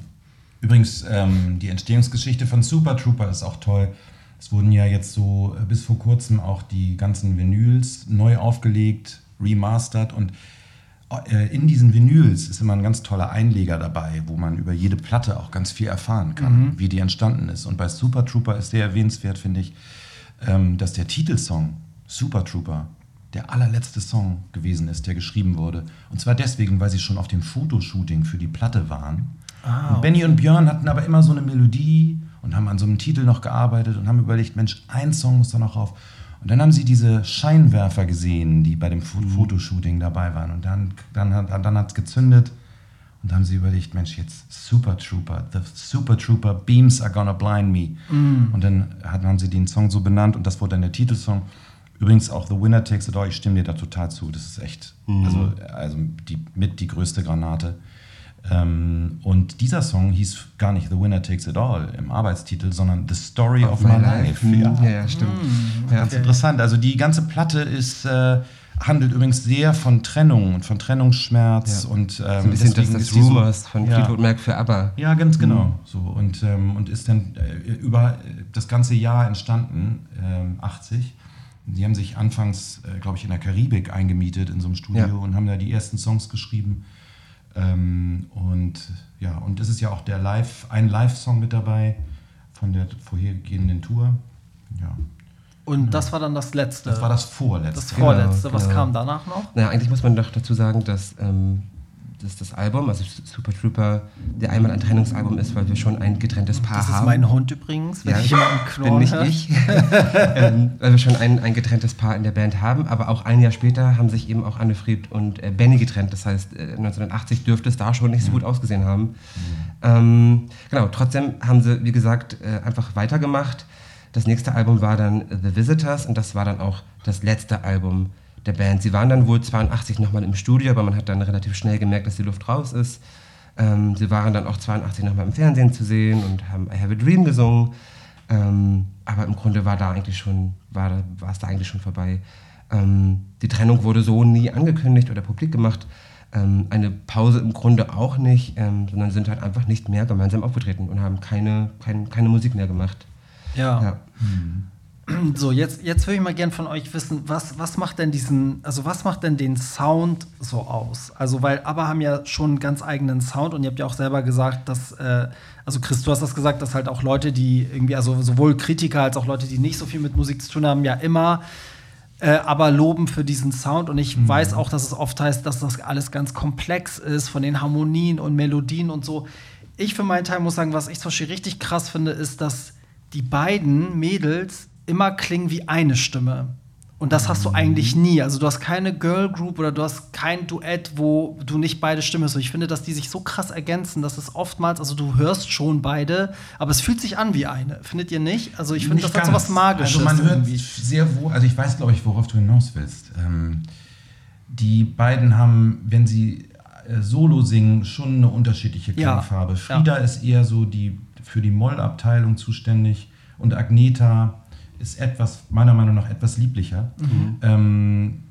Übrigens, ähm, die Entstehungsgeschichte von Super Trooper ist auch toll. Es wurden ja jetzt so äh, bis vor kurzem auch die ganzen Vinyls neu aufgelegt, remastered und in diesen Vinyls ist immer ein ganz toller Einleger dabei, wo man über jede Platte auch ganz viel erfahren kann, mhm. wie die entstanden ist. Und bei Super Trooper ist sehr erwähnenswert, finde ich, ähm, dass der Titelsong Super Trooper der allerletzte Song gewesen ist, der geschrieben wurde. Und zwar deswegen, weil sie schon auf dem Fotoshooting für die Platte waren. Ah, und Benny und Björn hatten aber immer so eine Melodie und haben an so einem Titel noch gearbeitet und haben überlegt, Mensch, ein Song muss da noch rauf. Und dann haben sie diese Scheinwerfer gesehen, die bei dem mhm. Fotoshooting dabei waren. Und dann, dann, hat, dann hat es gezündet. Und dann haben sie überlegt, Mensch, jetzt Super Trooper, the Super Trooper Beams are gonna blind me. Mm. Und dann haben sie den Song so benannt und das wurde dann der Titelsong. Übrigens auch The Winner Takes It All, ich stimme dir da total zu. Das ist echt, mm. also, also die, mit die größte Granate. Ähm, und dieser Song hieß gar nicht The Winner Takes It All im Arbeitstitel, sondern The Story of, of My, Life. life. Ja. ja, stimmt. Mm, Ganz interessant. Also die ganze Platte ist, äh, handelt übrigens sehr von Trennung und von Trennungsschmerz. Ja. und ähm, so ein bisschen das, das Rumors so, von ja. Fleetwood Mac für ABBA. Ja, ganz genau. Mhm. So, und, ähm, und ist dann äh, über das ganze Jahr entstanden, ähm, 80. Sie haben sich anfangs, äh, glaube ich, in der Karibik eingemietet in so einem Studio ja. und haben da die ersten Songs geschrieben. Ähm, und ja, und es ist ja auch der Live, ein Live-Song mit dabei von der vorhergehenden Tour. Ja. Und das war dann das letzte. Das war das vorletzte. Das vorletzte. Genau, Was genau. kam danach noch? Naja, eigentlich muss man doch dazu sagen, dass ähm, das, das Album, also Super Trooper, der einmal ein Trennungsalbum ist, weil wir schon ein getrenntes Paar haben. Das ist mein Hund übrigens, wenn ja, ich jemanden *laughs* knurren bin nicht ich. *laughs* ähm, weil wir schon ein, ein getrenntes Paar in der Band haben, aber auch ein Jahr später haben sich eben auch Annefried und äh, Benny getrennt. Das heißt, äh, 1980 dürfte es da schon nicht so gut ausgesehen haben. Mhm. Ähm, genau, trotzdem haben sie, wie gesagt, äh, einfach weitergemacht. Das nächste Album war dann The Visitors und das war dann auch das letzte Album der Band. Sie waren dann wohl 82 nochmal im Studio, aber man hat dann relativ schnell gemerkt, dass die Luft raus ist. Ähm, sie waren dann auch 82 nochmal im Fernsehen zu sehen und haben I Have a Dream gesungen. Ähm, aber im Grunde war da eigentlich schon, war, war es da eigentlich schon vorbei. Ähm, die Trennung wurde so nie angekündigt oder publik gemacht. Ähm, eine Pause im Grunde auch nicht, ähm, sondern sind halt einfach nicht mehr gemeinsam aufgetreten und haben keine, kein, keine Musik mehr gemacht. Ja. ja. Mhm. *clears throat* So, jetzt, jetzt würde ich mal gerne von euch wissen, was, was macht denn diesen, also was macht denn den Sound so aus? Also, weil aber haben ja schon einen ganz eigenen Sound und ihr habt ja auch selber gesagt, dass, äh, also Chris, du hast das gesagt, dass halt auch Leute, die irgendwie, also sowohl Kritiker als auch Leute, die nicht so viel mit Musik zu tun haben, ja immer äh, aber loben für diesen Sound. Und ich mhm. weiß auch, dass es oft heißt, dass das alles ganz komplex ist von den Harmonien und Melodien und so. Ich für meinen Teil muss sagen, was ich zum Beispiel richtig krass finde, ist, dass die beiden Mädels immer klingen wie eine Stimme. Und das hast du eigentlich nie. Also du hast keine Girl Group oder du hast kein Duett, wo du nicht beide Stimmen hast. Ich finde, dass die sich so krass ergänzen, dass es oftmals, also du hörst schon beide, aber es fühlt sich an wie eine. Findet ihr nicht? Also ich finde, das hat so was Magisches. Also man hört sehr wohl, also ich weiß, glaube ich, worauf du hinaus willst. Ähm, die beiden haben, wenn sie äh, solo singen, schon eine unterschiedliche Klangfarbe. Ja. Frieda ja. ist eher so die für die Mollabteilung zuständig und Agneta ist etwas, meiner Meinung nach, etwas lieblicher. Mhm. Ähm,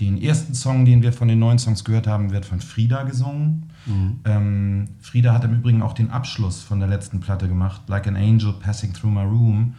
den ersten Song, den wir von den neuen Songs gehört haben, wird von Frieda gesungen. Mhm. Ähm, Frieda hat im Übrigen auch den Abschluss von der letzten Platte gemacht, Like an Angel Passing Through My Room.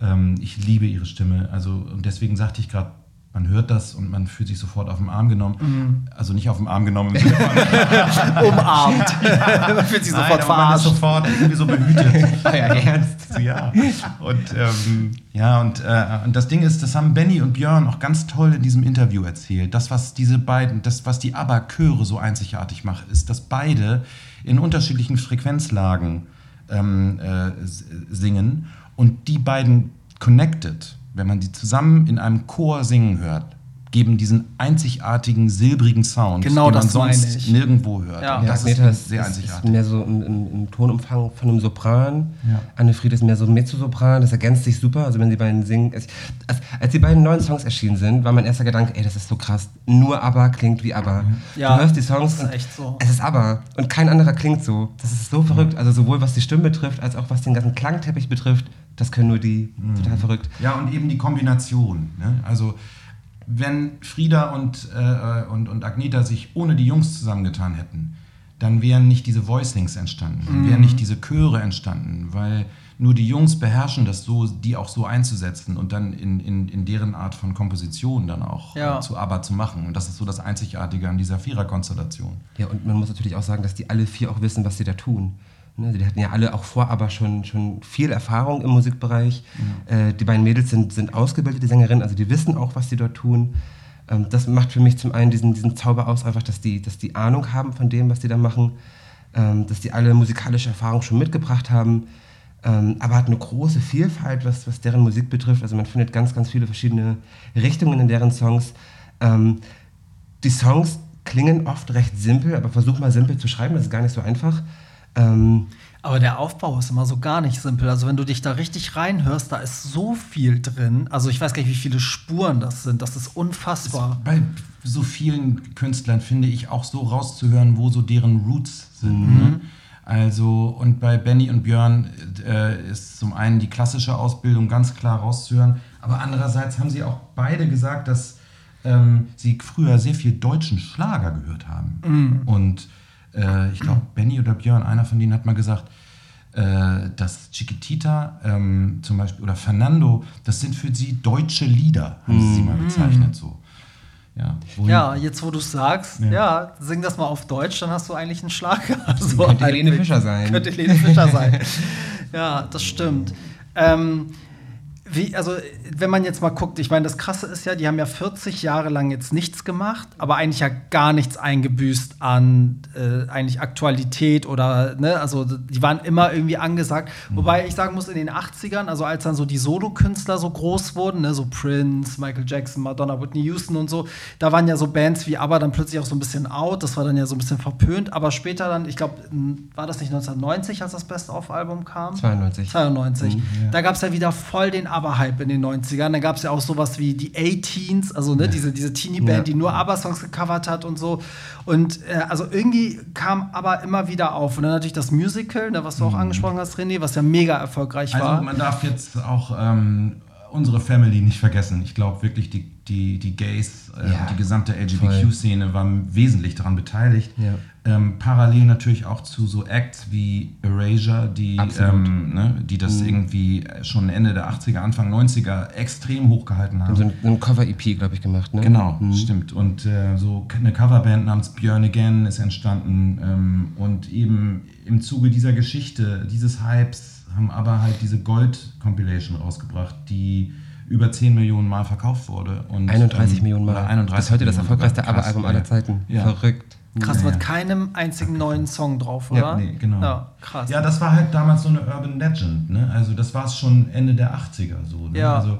Ähm, ich liebe ihre Stimme. Also, und deswegen sagte ich gerade, man hört das und man fühlt sich sofort auf den Arm genommen. Mhm. Also nicht auf den Arm genommen im Sinne von *laughs* umarmt. *laughs* man fühlt sich Nein, sofort verarscht. sofort irgendwie so behütet. *laughs* ja, ernst. Ja. Und, ähm, ja, und, äh, und das Ding ist, das haben Benny und Björn auch ganz toll in diesem Interview erzählt. Das, was diese beiden, das, was die ABBA-Chöre so einzigartig macht, ist, dass beide in unterschiedlichen Frequenzlagen ähm, äh, singen und die beiden connected wenn man die zusammen in einem Chor singen hört, geben diesen einzigartigen silbrigen Sound, genau, den man sonst nirgendwo hört. Ja. Und das ja, ist sehr einzigartig. Ist mehr so im, im, im Tonumfang von einem Sopran. Ja. Anne-Fried ist mehr so Mezzosopran. Das ergänzt sich super. Also wenn sie beiden singen, als, als, die beiden neuen Songs erschienen sind, war mein erster Gedanke, ey, das ist so krass. Nur ABBA klingt wie ABBA. Ja, du hörst die Songs das ist echt so. es ist ABBA und kein anderer klingt so. Das ist so verrückt. Also sowohl was die Stimme betrifft, als auch was den ganzen Klangteppich betrifft. Das können nur die. Mhm. Total verrückt. Ja, und eben die Kombination. Ne? Also wenn Frieda und, äh, und, und Agneta sich ohne die Jungs zusammengetan hätten, dann wären nicht diese Voicings entstanden, dann wären mhm. nicht diese Chöre entstanden, weil nur die Jungs beherrschen das so, die auch so einzusetzen und dann in, in, in deren Art von Komposition dann auch ja. äh, zu ABBA zu machen. Und das ist so das Einzigartige an dieser Viererkonstellation. Ja, und man muss natürlich auch sagen, dass die alle vier auch wissen, was sie da tun. Ne, die hatten ja alle auch vor, aber schon, schon viel Erfahrung im Musikbereich. Ja. Äh, die beiden Mädels sind, sind ausgebildete Sängerinnen, also die wissen auch, was sie dort tun. Ähm, das macht für mich zum einen diesen, diesen Zauber aus, einfach, dass die, dass die Ahnung haben von dem, was die da machen, ähm, dass die alle musikalische Erfahrung schon mitgebracht haben, ähm, aber hat eine große Vielfalt, was, was deren Musik betrifft. Also man findet ganz, ganz viele verschiedene Richtungen in deren Songs. Ähm, die Songs klingen oft recht simpel, aber versuch mal simpel zu schreiben, das ist gar nicht so einfach. Ähm, aber der Aufbau ist immer so gar nicht simpel. Also wenn du dich da richtig reinhörst, da ist so viel drin. Also ich weiß gar nicht, wie viele Spuren das sind. Das ist unfassbar. bei so vielen Künstlern finde ich auch so rauszuhören, wo so deren Roots sind. Mhm. Ne? Also und bei Benny und Björn äh, ist zum einen die klassische Ausbildung ganz klar rauszuhören, aber andererseits haben sie auch beide gesagt, dass ähm, sie früher sehr viel deutschen Schlager gehört haben. Mhm. Und äh, ich glaube, Benny oder Björn, einer von denen hat mal gesagt, äh, dass Chiquitita ähm, zum Beispiel oder Fernando, das sind für sie deutsche Lieder, haben sie sie mal mhm. bezeichnet so. Ja, ja, jetzt wo du es sagst, ja. ja. sing das mal auf Deutsch, dann hast du eigentlich einen Schlager. *laughs* Also könnte Helene Fischer sein. Könnte Helene Fischer sein. *laughs* ja, das stimmt. Ähm, wie, also, wenn man jetzt mal guckt, ich meine, das Krasse ist ja, die haben ja 40 Jahre lang jetzt nichts gemacht, aber eigentlich ja gar nichts eingebüßt an äh, eigentlich Aktualität oder, ne, also die waren immer irgendwie angesagt. Mhm. Wobei ich sagen muss, in den 80ern, also als dann so die Solokünstler so groß wurden, ne, so Prince, Michael Jackson, Madonna, Whitney Houston und so, da waren ja so Bands wie aber dann plötzlich auch so ein bisschen out, das war dann ja so ein bisschen verpönt, aber später dann, ich glaube, war das nicht 1990, als das Best-of-Album kam? 92. 92. Mhm, ja. Da gab es ja wieder voll den ABBA-Hype in den 90ern. Da gab es ja auch sowas wie die A-Teens, also ne, ja. diese, diese Teenie-Band, ja. die nur ABBA-Songs gecovert hat und so. Und äh, also irgendwie kam ABBA immer wieder auf. Und dann natürlich das Musical, ne, was du auch mhm. angesprochen hast, René, was ja mega erfolgreich also, war. Also man darf jetzt auch ähm, unsere Family nicht vergessen. Ich glaube wirklich, die, die, die Gays, äh, ja. die gesamte LGBTQ-Szene war wesentlich daran beteiligt. Ähm, parallel natürlich auch zu so Acts wie Erasure, die, ähm, ne, die das mhm. irgendwie schon Ende der 80er, Anfang 90er extrem hochgehalten haben. So ein, Cover-EP, glaube ich, gemacht, ne? Genau, mhm. stimmt. Und äh, so eine Coverband namens Björn Again ist entstanden. Ähm, und eben im Zuge dieser Geschichte, dieses Hypes, haben aber halt diese Gold-Compilation rausgebracht, die über 10 Millionen Mal verkauft wurde. Und, 31 ähm, Millionen Mal. 31 das ist heute das erfolgreichste ABBA-Album aller Zeiten. Ja. Verrückt. Krass, ja, mit keinem einzigen neuen Song drauf, oder? Ja, nee, genau. Ja, krass. Ja, das war halt damals so eine Urban Legend, ne? Also das war es schon Ende der 80er so. Ne? Ja. Also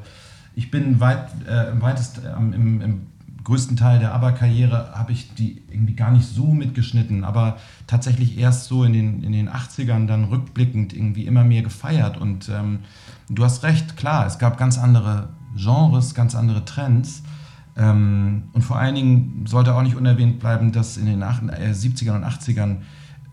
ich bin weit, äh, weitest, äh, im, im, größten Teil der ABBA-Karriere habe ich die irgendwie gar nicht so mitgeschnitten, aber tatsächlich erst so in den, in den 80ern dann rückblickend irgendwie immer mehr gefeiert. Und ähm, du hast recht, klar, es gab ganz andere Genres, ganz andere Trends. Ähm, und vor allen Dingen sollte auch nicht unerwähnt bleiben, dass in den 70ern und 80ern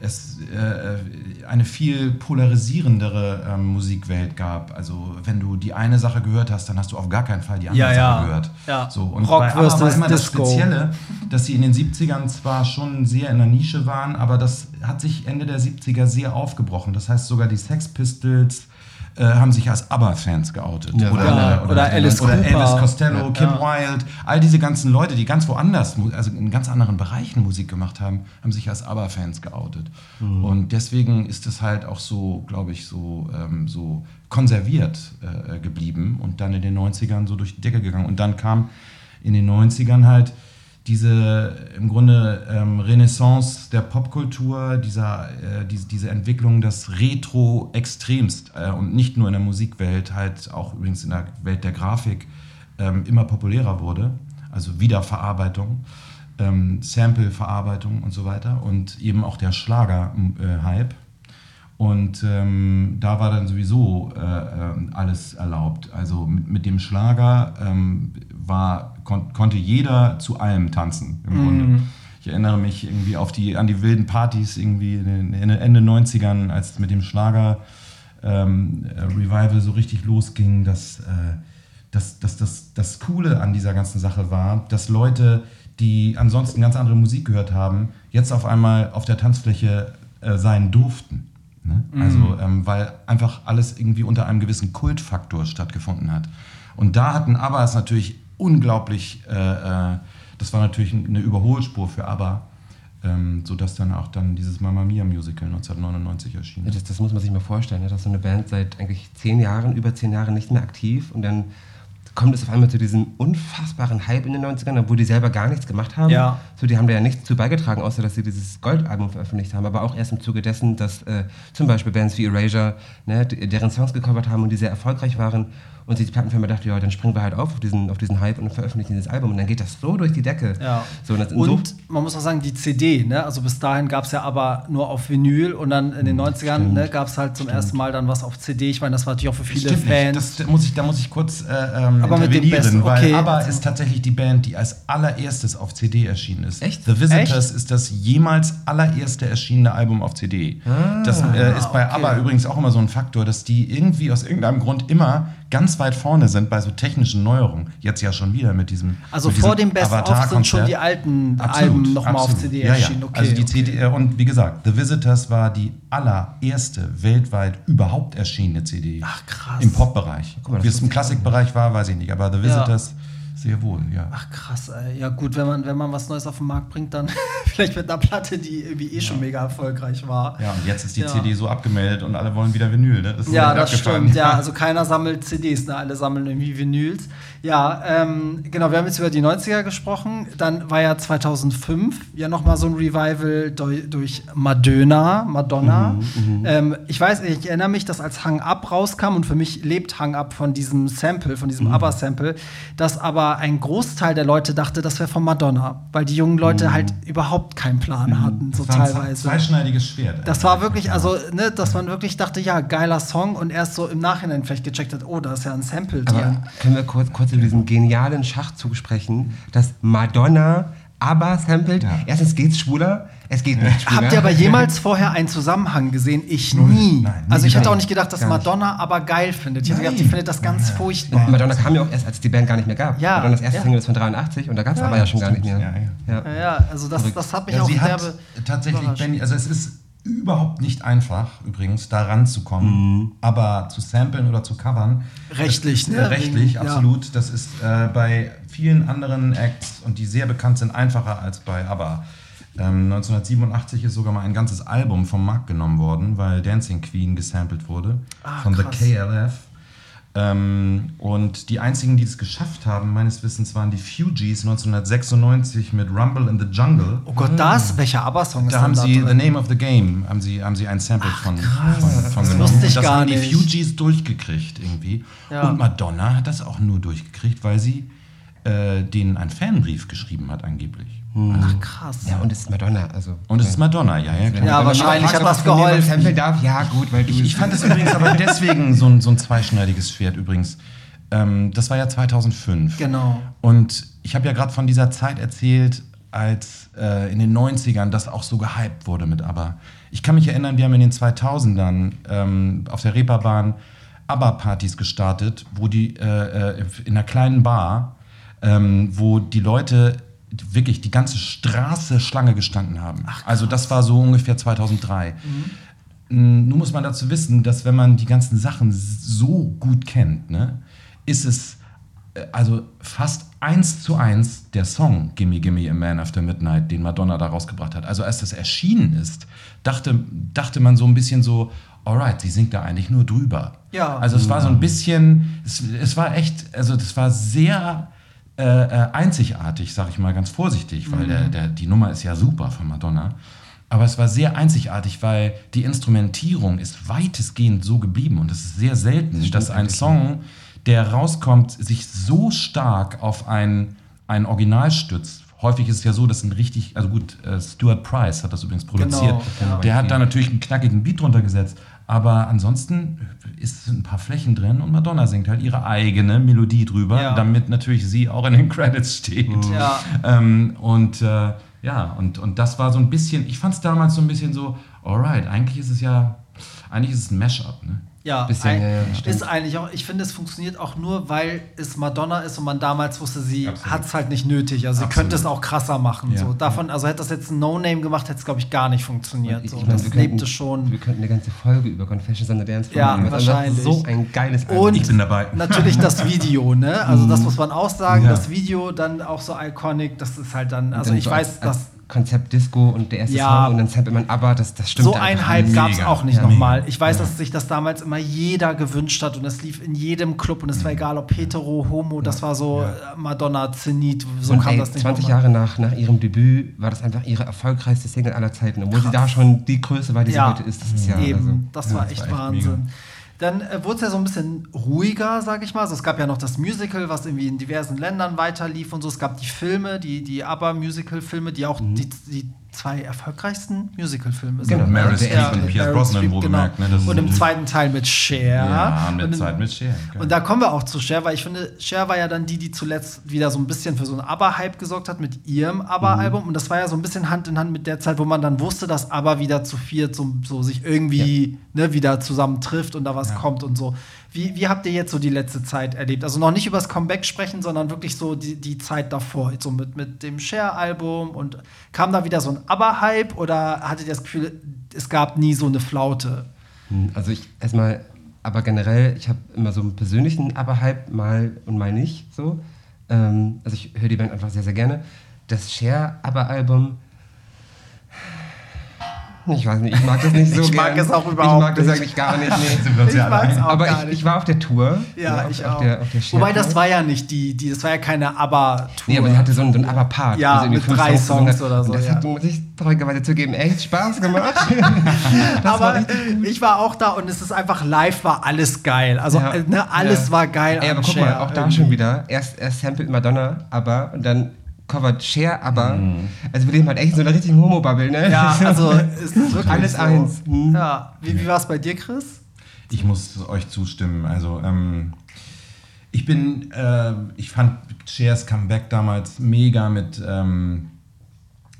es äh, eine viel polarisierendere ähm, Musikwelt gab. Also wenn du die eine Sache gehört hast, dann hast du auf gar keinen Fall die andere ja, Sache ja. gehört. Ja. So, und Rock bei ABBA war immer das Spezielle, dass sie in den 70ern zwar schon sehr in der Nische waren, aber das hat sich Ende der 70er sehr aufgebrochen. Das heißt sogar die Sex Pistols, äh, haben sich als ABBA-Fans geoutet. Ja, oder, oder, oder, Alice oder Elvis Costello, ja, Kim Wilde, all diese ganzen Leute, die ganz woanders, also in ganz anderen Bereichen Musik gemacht haben, haben sich als ABBA-Fans geoutet. Mhm. Und deswegen ist es halt auch so, glaube ich, so, ähm, so konserviert äh, geblieben und dann in den 90ern so durch die Decke gegangen. Und dann kam in den 90ern halt diese im Grunde ähm, Renaissance der Popkultur, dieser, äh, diese, diese Entwicklung, das Retro extremst äh, und nicht nur in der Musikwelt, halt auch übrigens in der Welt der Grafik ähm, immer populärer wurde. Also Wiederverarbeitung, ähm, Sample-Verarbeitung und so weiter und eben auch der Schlager-Hype. Und ähm, da war dann sowieso äh, äh alles erlaubt. Also mit, mit dem Schlager ähm, war, kon konnte jeder zu allem tanzen im Grunde. Mm. Ich erinnere mich irgendwie auf die, an die wilden Partys irgendwie in den Ende 90ern, als es mit dem Schlager ähm, Revival so richtig losging, dass, äh, dass, dass, dass das Coole an dieser ganzen Sache war, dass Leute, die ansonsten ganz andere Musik gehört haben, jetzt auf einmal auf der Tanzfläche äh, sein durften. Ne? Mhm. Also, ähm, weil einfach alles irgendwie unter einem gewissen Kultfaktor stattgefunden hat. Und da hatten Abbas natürlich unglaublich, äh, äh, das war natürlich eine Überholspur für ABBA, ähm, sodass dann auch dann dieses Mamma Mia Musical 1999 erschien. Das, das, muss man sich mal vorstellen, ne? dass so eine Band seit eigentlich zehn Jahren, über zehn Jahren nicht mehr aktiv und dann kommt es auf einmal zu diesem unfassbaren Hype in den 90ern, obwohl die selber gar nichts gemacht haben. Ja. So, die haben da ja nichts zu beigetragen, außer dass sie dieses Goldalbum veröffentlicht haben. Aber auch erst im Zuge dessen, dass äh, zum Beispiel Bands wie Erasure, ne, deren Songs gecovert haben und die sehr erfolgreich waren und die Plattenfirma dachte, ja, dann springen wir halt auf auf diesen, auf diesen Hype und veröffentlichen dieses Album. Und dann geht das so durch die Decke. Ja. So, und, und so man muss auch sagen, die CD, ne? also bis dahin gab es ja aber nur auf Vinyl und dann in den 90ern ne, gab es halt zum Stimmt. ersten Mal dann was auf CD. Ich meine, das war natürlich auch für viele Fans. Das muss ich, da muss ich kurz äh, ähm, aber mit dem Besten, okay. weil ABBA ist tatsächlich die Band, die als allererstes auf CD erschienen ist. Echt? The Visitors Echt? ist das jemals allererste erschienene Album auf CD. Ah, das äh, ist bei okay. ABBA übrigens auch immer so ein Faktor, dass die irgendwie aus irgendeinem Grund immer ganz weit vorne sind bei so technischen Neuerungen. Jetzt ja schon wieder mit diesem Also mit vor dem Best of sind schon die alten absolut, Alben nochmal auf CD ja, erschienen. Ja. Okay, also die okay. CD, äh, und wie gesagt, The Visitors war die allererste weltweit überhaupt erschienene CD. Ach krass. Im Pop-Bereich. Wie es im Klassikbereich war, weiß ich nicht. Aber The Visitors. Ja sehr wohl, ja. Ach krass, ey. ja gut, wenn man, wenn man was Neues auf den Markt bringt, dann *laughs* vielleicht mit einer Platte, die irgendwie eh ja. schon mega erfolgreich war. Ja, und jetzt ist die ja. CD so abgemeldet und alle wollen wieder Vinyl, ne? Das ja, das stimmt, ja. *laughs* Also keiner sammelt CDs, ne? Alle sammeln irgendwie Vinyls. Ja, ähm, genau, wir haben jetzt über die 90er gesprochen. Dann war ja 2005 ja nochmal so ein Revival durch, durch Madonna. Madonna. Mhm, mhm, ähm, ich weiß, ich erinnere mich, dass als Hang Up rauskam und für mich lebt Hang Up von diesem Sample, von diesem mhm. ABBA-Sample, dass aber ein Großteil der Leute dachte, das wäre von Madonna, weil die jungen Leute mhm. halt überhaupt keinen Plan mhm. hatten, so teilweise. Ein zweischneidiges Schwert. Das war wirklich, also, ne, dass man wirklich dachte, ja, geiler Song und erst so im Nachhinein vielleicht gecheckt hat, oh, da ist ja ein Sample drin. können wir kurz, kurz über diesen genialen Schachzug sprechen, dass Madonna ABBA samplet. Ja. Erstens geht's schwuler, Es geht nicht. Habt ihr aber *laughs* jemals vorher einen Zusammenhang gesehen? Ich nie. Nein, nie also ich hätte auch nicht gedacht, dass Madonna aber geil findet. Ich hätte gedacht, die findet das ganz ja. furchtbar. Und Madonna kam ja auch erst, als die Band gar nicht mehr gab. Ja. Madonnas erste ja. Single ist von 83 und da gab es aber ja schon gar nicht mehr. Ja, ja. ja, also das, das hat mich auch sie derbe tatsächlich Benny, also es ist überhaupt nicht einfach, übrigens, da ranzukommen, mhm. aber zu samplen oder zu covern. Rechtlich, ne? Rechtlich, absolut. Ja. Das ist äh, bei vielen anderen Acts und die sehr bekannt sind, einfacher als bei ABBA. Ähm, 1987 ist sogar mal ein ganzes Album vom Markt genommen worden, weil Dancing Queen gesampelt wurde Ach, von krass. The KLF. Ähm, und die einzigen, die das geschafft haben, meines Wissens, waren die Fugees 1996 mit Rumble in the Jungle. Oh Gott, das? Welcher ABBA-Song ist da haben da sie drin? The Name of the Game, haben sie, haben sie ein Sample Ach, von, von, von das genommen. Ich das gar haben nicht. die Fugees durchgekriegt irgendwie. Ja. Und Madonna hat das auch nur durchgekriegt, weil sie äh, denen einen Fanbrief geschrieben hat angeblich. Hm. Ach krass. Ja, und es ist Madonna. Also, und es ist Madonna, ja, ja, klar. Ja, wahrscheinlich hat das geholfen. Darf, ja, gut, weil du. Ich, ich fand es *laughs* übrigens aber deswegen so ein, so ein zweischneidiges Schwert übrigens. Ähm, das war ja 2005. Genau. Und ich habe ja gerade von dieser Zeit erzählt, als äh, in den 90ern das auch so gehypt wurde mit ABBA. Ich kann mich erinnern, wir haben in den 2000ern ähm, auf der Reeperbahn ABBA-Partys gestartet, wo die äh, äh in einer kleinen Bar, ähm, wo die Leute wirklich die ganze Straße Schlange gestanden haben. Ach, also das war so ungefähr 2003. Mhm. Nun muss man dazu wissen, dass wenn man die ganzen Sachen so gut kennt, ne, ist es äh, also fast eins zu eins der Song Gimme Gimme a Man After Midnight, den Madonna da rausgebracht hat. Also als das erschienen ist, dachte, dachte man so ein bisschen so, alright, sie singt da eigentlich nur drüber. Ja. Also es war so ein bisschen, es, es war echt, also das war sehr äh, äh, einzigartig, sag ich mal ganz vorsichtig, weil mhm. der, der, die Nummer ist ja super von Madonna. Aber es war sehr einzigartig, weil die Instrumentierung ist weitestgehend so geblieben und es ist sehr selten, das dass ein Song, der rauskommt, sich so stark auf ein, ein Original stützt. Häufig ist es ja so, dass ein richtig, also gut, äh, Stuart Price hat das übrigens produziert. Genau, der hat da natürlich einen knackigen Beat drunter gesetzt. Aber ansonsten ist ein paar Flächen drin und Madonna singt halt ihre eigene Melodie drüber, ja. damit natürlich sie auch in den *laughs* Credits steht. Ja. Ähm, und äh, ja, und, und das war so ein bisschen, ich fand es damals so ein bisschen so, alright, eigentlich ist es ja, eigentlich ist es ein Mashup, ne? Ja, Bisschen, ein, ja, ist eigentlich auch, ich finde, es funktioniert auch nur, weil es Madonna ist und man damals wusste, sie hat es halt nicht nötig. Also Absolut. sie könnte es auch krasser machen. Ja. So. Davon, also hätte das jetzt ein No-Name gemacht, hätte es, glaube ich, gar nicht funktioniert. So. Ich mein, das lebte schon. Wir könnten eine ganze Folge über Confessions on the Dance ja, machen. wahrscheinlich. So ein geiles Album. Und ich bin dabei. natürlich das Video, ne? Also das mhm. muss man auch sagen, das Video dann auch so iconic, das ist halt dann, also ich weiß, dass Konzept Disco und der erste ja. Song und dann man aber, das, das stimmt. So ein Hype gab es auch nicht ja, nochmal. Ich weiß, ja. dass sich das damals immer jeder gewünscht hat und es lief in jedem Club und es war egal, ob hetero, homo, das war so Madonna, Zenit, so und kam ey, das nicht 20 Jahre nach, nach ihrem Debüt war das einfach ihre erfolgreichste Single aller Zeiten, obwohl Krass. sie da schon die Größe war, die sie heute ist. Das ist ja eben, also, das war echt, das war echt Wahnsinn. Mega. Dann äh, wurde es ja so ein bisschen ruhiger, sag ich mal. Also es gab ja noch das Musical, was irgendwie in diversen Ländern weiterlief und so. Es gab die Filme, die, die ABBA-Musical-Filme, die auch mhm. die, die zwei erfolgreichsten Musical-Filme sind. Genau, Meryl Streep und Pierce Brosnan wohlgemerkt. Genau. Ne? und im zweiten Teil mit Cher. Ja, mit Zeit mit Cher. Genau. Und da kommen wir auch zu Cher, weil ich finde, Cher war ja dann die, die zuletzt wieder so ein bisschen für so einen ABBA-Hype gesorgt hat mit ihrem ABBA-Album. Mhm. Und das war ja so ein bisschen Hand in Hand mit der Zeit, wo man dann wusste, dass ABBA wieder zu viert so, so sich irgendwie ja. ne, wieder zusammen trifft und da was ja. kommt und so. Wie, wie habt ihr jetzt so die letzte Zeit erlebt? Also noch nicht über das Comeback sprechen, sondern wirklich so die, die Zeit davor, so mit, mit dem Share-Album und kam da wieder so ein ABBA-Hype oder hattet ihr das Gefühl, es gab nie so eine Flaute? Hm, also ich erstmal, aber generell, ich habe immer so einen persönlichen ABBA-Hype mal und mal nicht so. Ähm, also ich höre die Band einfach sehr, sehr gerne. Das Share-ABBA-Album ich weiß nicht, ich mag das nicht so Ich mag es auch überhaupt Ich mag das eigentlich gar nicht. Nee. *laughs* ich mag's auch Aber gar ich, ich, war auf der Tour. Ja, ich auf, auch. Der, der Wobei, das war ja nicht die, die das war ja keine ABBA-Tour. Nee, aber sie hatte so einen, so einen ABBA-Part. Ja, also mit drei Songs, Songs oder so. das ja. hat, muss ich traurigerweise zugeben, echt Spaß gemacht. *laughs* aber war ich war auch da und es ist einfach live war alles geil. Also ja. ne, alles ja. war geil. Ey, aber guck mal, auch da schon wieder. Erst, erst samplet Madonna, aber und dann covered Share, aber mhm. also wir leben halt echt in so einer richtigen Homo-Bubble, ne? Ja, *laughs* also ist wirklich alles so. eins. Mhm. Ja, wie, wie war es bei dir, Chris? Ich muss euch zustimmen. Also ähm, ich bin, äh, ich fand Shares Comeback damals mega mit ähm,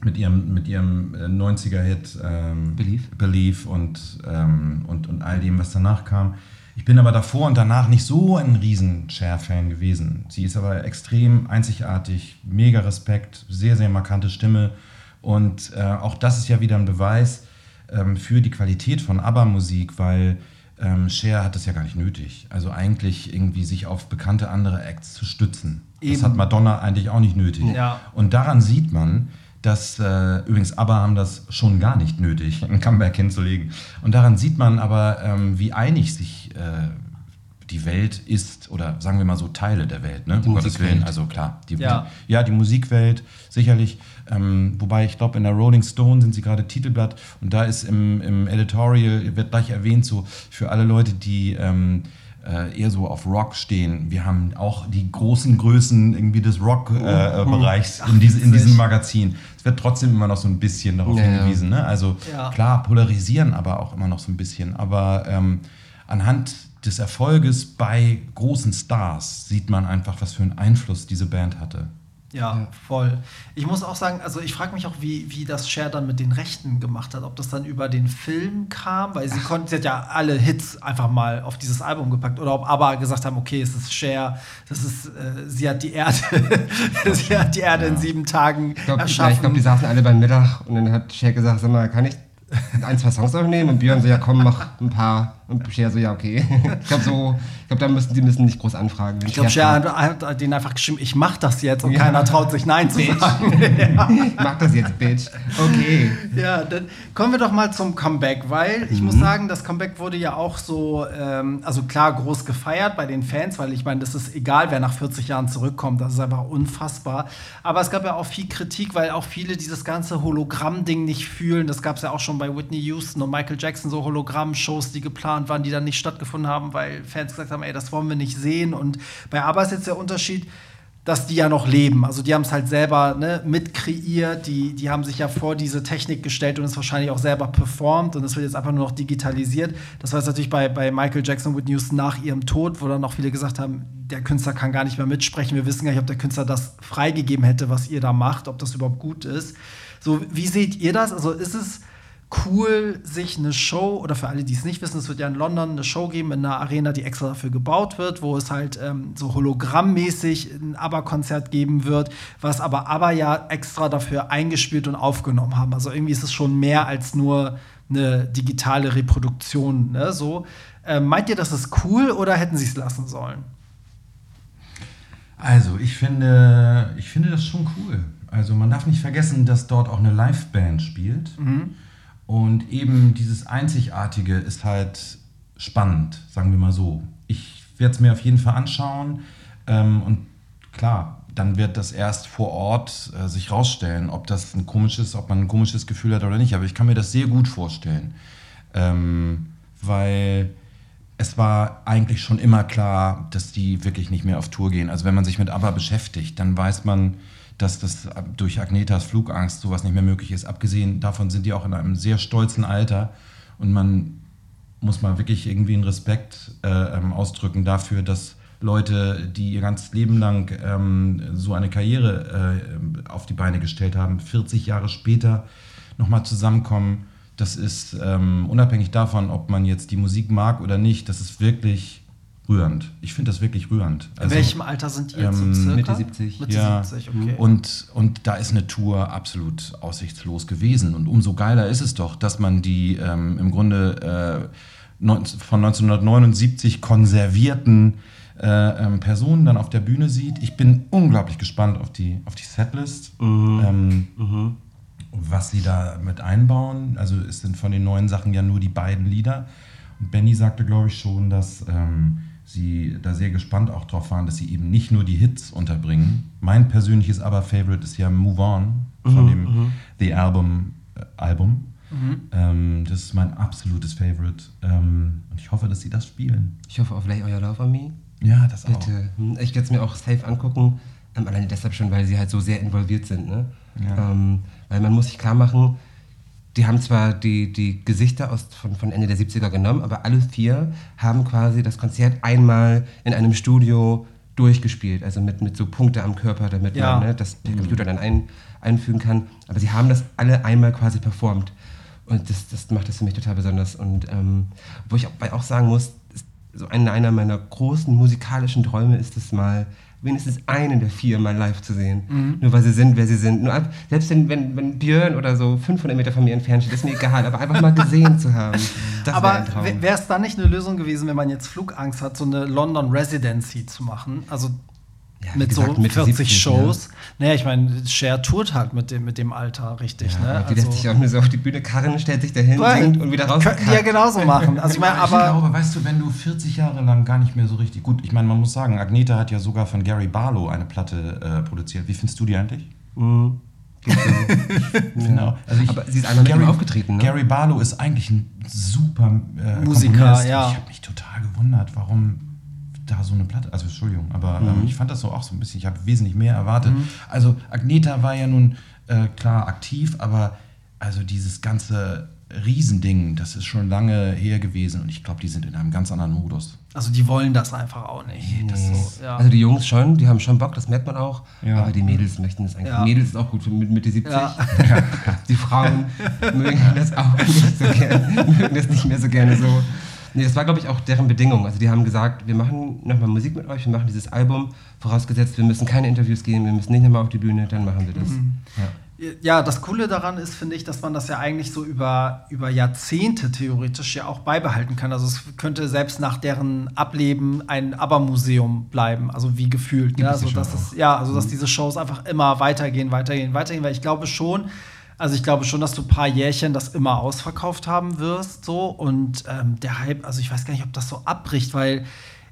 mit ihrem, mit ihrem 90er-Hit äh, ähm, Believe. Believe und, ähm, und, und all dem, was danach kam. Ich bin aber davor und danach nicht so ein riesen Cher-Fan gewesen. Sie ist aber extrem einzigartig, mega Respekt, sehr, sehr markante Stimme. Und äh, auch das ist ja wieder ein Beweis ähm, für die Qualität von ABBA-Musik, weil ähm, Cher hat es ja gar nicht nötig. Also eigentlich irgendwie sich auf bekannte andere Acts zu stützen. Eben. Das hat Madonna eigentlich auch nicht nötig. Ja. Und daran sieht man, dass äh, übrigens ABBA haben das schon gar nicht nötig, ein Comeback hinzulegen. Und daran sieht man aber, ähm, wie einig sich äh, die Welt ist, oder sagen wir mal so Teile der Welt, ne? Die um Gottes Willen. Also klar, die, ja. Die, ja, die Musikwelt, sicherlich. Ähm, wobei ich glaube, in der Rolling Stone sind sie gerade Titelblatt und da ist im, im Editorial, wird gleich erwähnt, so für alle Leute, die ähm, äh, eher so auf Rock stehen. Wir haben auch die großen Größen irgendwie des Rock-Bereichs äh, in, diese, in diesem Magazin. Es wird trotzdem immer noch so ein bisschen darauf ja, hingewiesen. Ne? Also ja. klar, polarisieren aber auch immer noch so ein bisschen. Aber ähm, anhand des Erfolges bei großen Stars sieht man einfach, was für einen Einfluss diese Band hatte. Ja, ja, voll. Ich muss auch sagen, also ich frage mich auch, wie, wie das Cher dann mit den Rechten gemacht hat. Ob das dann über den Film kam, weil sie konnte, sie hat ja alle Hits einfach mal auf dieses Album gepackt. Oder ob aber gesagt haben, okay, es ist Cher, das ist, äh, sie hat die Erde, *laughs* sie hat die Erde ja. in sieben Tagen ich glaub, erschaffen. ich glaube, die saßen alle beim Mittag und dann hat Cher gesagt, sag mal, kann ich ein, zwei Songs aufnehmen? Und Björn so, ja komm, mach ein paar. Und Cher so, ja, okay. *laughs* Ich glaube, so, glaub, da müssen die müssen nicht groß anfragen. Ich glaube, Cher hat, hat denen einfach geschrieben, ich mach das jetzt und ja. keiner traut sich Nein zu sagen. *laughs* *laughs* ja. Ich mach das jetzt, Bitch. Okay. Ja, dann kommen wir doch mal zum Comeback, weil ich mhm. muss sagen, das Comeback wurde ja auch so, ähm, also klar, groß gefeiert bei den Fans, weil ich meine, das ist egal, wer nach 40 Jahren zurückkommt, das ist einfach unfassbar. Aber es gab ja auch viel Kritik, weil auch viele dieses ganze Hologramm-Ding nicht fühlen. Das gab es ja auch schon bei Whitney Houston und Michael Jackson, so Hologramm-Shows, die geplant geplant waren, die dann nicht stattgefunden haben, weil Fans gesagt haben, ey, das wollen wir nicht sehen. Und bei ABBA ist jetzt der Unterschied, dass die ja noch leben. Also die haben es halt selber ne, mit kreiert, die, die haben sich ja vor diese Technik gestellt und es wahrscheinlich auch selber performt und es wird jetzt einfach nur noch digitalisiert. Das war jetzt natürlich bei, bei Michael Jackson with News nach ihrem Tod, wo dann auch viele gesagt haben, der Künstler kann gar nicht mehr mitsprechen. Wir wissen gar nicht, ob der Künstler das freigegeben hätte, was ihr da macht, ob das überhaupt gut ist. So, wie seht ihr das? Also ist es cool, sich eine Show, oder für alle, die es nicht wissen, es wird ja in London eine Show geben in einer Arena, die extra dafür gebaut wird, wo es halt ähm, so hologrammmäßig ein ABBA-Konzert geben wird, was aber ABBA ja extra dafür eingespielt und aufgenommen haben. Also irgendwie ist es schon mehr als nur eine digitale Reproduktion. Ne? So, ähm, meint ihr, das ist cool oder hätten sie es lassen sollen? Also, ich finde, ich finde das schon cool. Also, man darf nicht vergessen, dass dort auch eine Liveband spielt. Mhm. Und eben dieses Einzigartige ist halt spannend, sagen wir mal so. Ich werde es mir auf jeden Fall anschauen. Ähm, und klar, dann wird das erst vor Ort äh, sich rausstellen, ob das ein komisches, ob man ein komisches Gefühl hat oder nicht. Aber ich kann mir das sehr gut vorstellen. Ähm, weil es war eigentlich schon immer klar, dass die wirklich nicht mehr auf Tour gehen. Also wenn man sich mit ABBA beschäftigt, dann weiß man, dass das durch Agnetas Flugangst sowas nicht mehr möglich ist. Abgesehen davon sind die auch in einem sehr stolzen Alter und man muss mal wirklich irgendwie einen Respekt äh, ähm, ausdrücken dafür, dass Leute, die ihr ganzes Leben lang ähm, so eine Karriere äh, auf die Beine gestellt haben, 40 Jahre später nochmal zusammenkommen. Das ist ähm, unabhängig davon, ob man jetzt die Musik mag oder nicht, das ist wirklich rührend. Ich finde das wirklich rührend. Also, In welchem Alter sind die jetzt ähm, so Mitte 70. Mitte ja. 70, okay. Und, und da ist eine Tour absolut aussichtslos gewesen. Und umso geiler ist es doch, dass man die ähm, im Grunde äh, von 1979 konservierten äh, ähm, Personen dann auf der Bühne sieht. Ich bin unglaublich gespannt auf die, auf die Setlist. Mhm. Ähm, mhm. Was sie da mit einbauen. Also es sind von den neuen Sachen ja nur die beiden Lieder. Und Benny sagte, glaube ich, schon, dass ähm, sie da sehr gespannt auch drauf waren, dass sie eben nicht nur die Hits unterbringen. Mein persönliches aber Favorite ist ja Move On von mhm, dem mhm. The Album. Äh, Album. Mhm. Ähm, das ist mein absolutes Favorite. Ähm, und ich hoffe, dass sie das spielen. Ich hoffe auch vielleicht euer Love on Me. Ja, das Bitte. auch. Hm, ich werde es mir auch safe angucken. Ähm, alleine deshalb schon, weil sie halt so sehr involviert sind. Ne? Ja. Ähm, weil man muss sich klar machen, die haben zwar die, die Gesichter aus, von, von Ende der 70er genommen, aber alle vier haben quasi das Konzert einmal in einem Studio durchgespielt, also mit, mit so Punkte am Körper, damit ja. man ne, das der Computer dann ein, einfügen kann. Aber sie haben das alle einmal quasi performt. Und das, das macht das für mich total besonders. Und ähm, wo ich auch, auch sagen muss, so einer, einer meiner großen musikalischen Träume ist es mal, wenigstens einen der vier mal live zu sehen. Mhm. Nur weil sie sind, wer sie sind. Nur, selbst wenn, wenn, wenn Björn oder so 500 Meter von mir entfernt steht, ist mir egal, aber einfach mal gesehen zu haben. *laughs* Das aber wäre es dann nicht eine Lösung gewesen, wenn man jetzt Flugangst hat, so eine London Residency zu machen? Also ja, mit gesagt, so 40 70, Shows. Ja. Naja, ich meine, Cher tourt halt mit dem, mit dem Alter, richtig. Ja, ne? Die also, lässt sich auch nur so auf die Bühne karren, stellt sich dahin, singt und wieder raus. Könnten die ja genauso machen. Also ich meine, aber. Ich glaube, weißt du, wenn du 40 Jahre lang gar nicht mehr so richtig gut. Ich meine, man muss sagen, Agneta hat ja sogar von Gary Barlow eine Platte äh, produziert. Wie findest du die eigentlich? Mhm. *laughs* genau. Also ich, aber sie ist einmal Gary, aufgetreten. Ne? Gary Barlow ist eigentlich ein super äh, Musiker, Komponist. ja. Ich habe mich total gewundert, warum da so eine Platte, also Entschuldigung, aber ähm, mhm. ähm, ich fand das so auch so ein bisschen, ich habe wesentlich mehr erwartet. Mhm. Also Agneta war ja nun äh, klar aktiv, aber also dieses ganze Riesending, das ist schon lange her gewesen und ich glaube, die sind in einem ganz anderen Modus. Also die wollen das einfach auch nicht. Nee. So, ja. Also die Jungs schon, die haben schon Bock, das merkt man auch. Ja. Aber die Mädels möchten das eigentlich. Ja. Mädels ist auch gut für Mitte 70. die Frauen *laughs* mögen das auch nicht so gerne, mögen das nicht mehr so gerne so. Nee, das war, glaube ich, auch deren Bedingung. Also die haben gesagt, wir machen nochmal Musik mit euch, wir machen dieses Album, vorausgesetzt, wir müssen keine Interviews geben, wir müssen nicht nochmal auf die Bühne, dann machen wir das. Mhm. Ja. ja. das Coole daran ist, finde ich, dass man das ja eigentlich so über, über Jahrzehnte theoretisch ja auch beibehalten kann. Also es könnte selbst nach deren Ableben ein ABBA-Museum bleiben, also wie gefühlt. Ne? Also, dass es, ja, also dass mhm. diese Shows einfach immer weitergehen, weitergehen, weitergehen, weil ich glaube schon, also ich glaube schon, dass du ein paar Jährchen das immer ausverkauft haben wirst. So. Und ähm, der Hype, also ich weiß gar nicht, ob das so abbricht, weil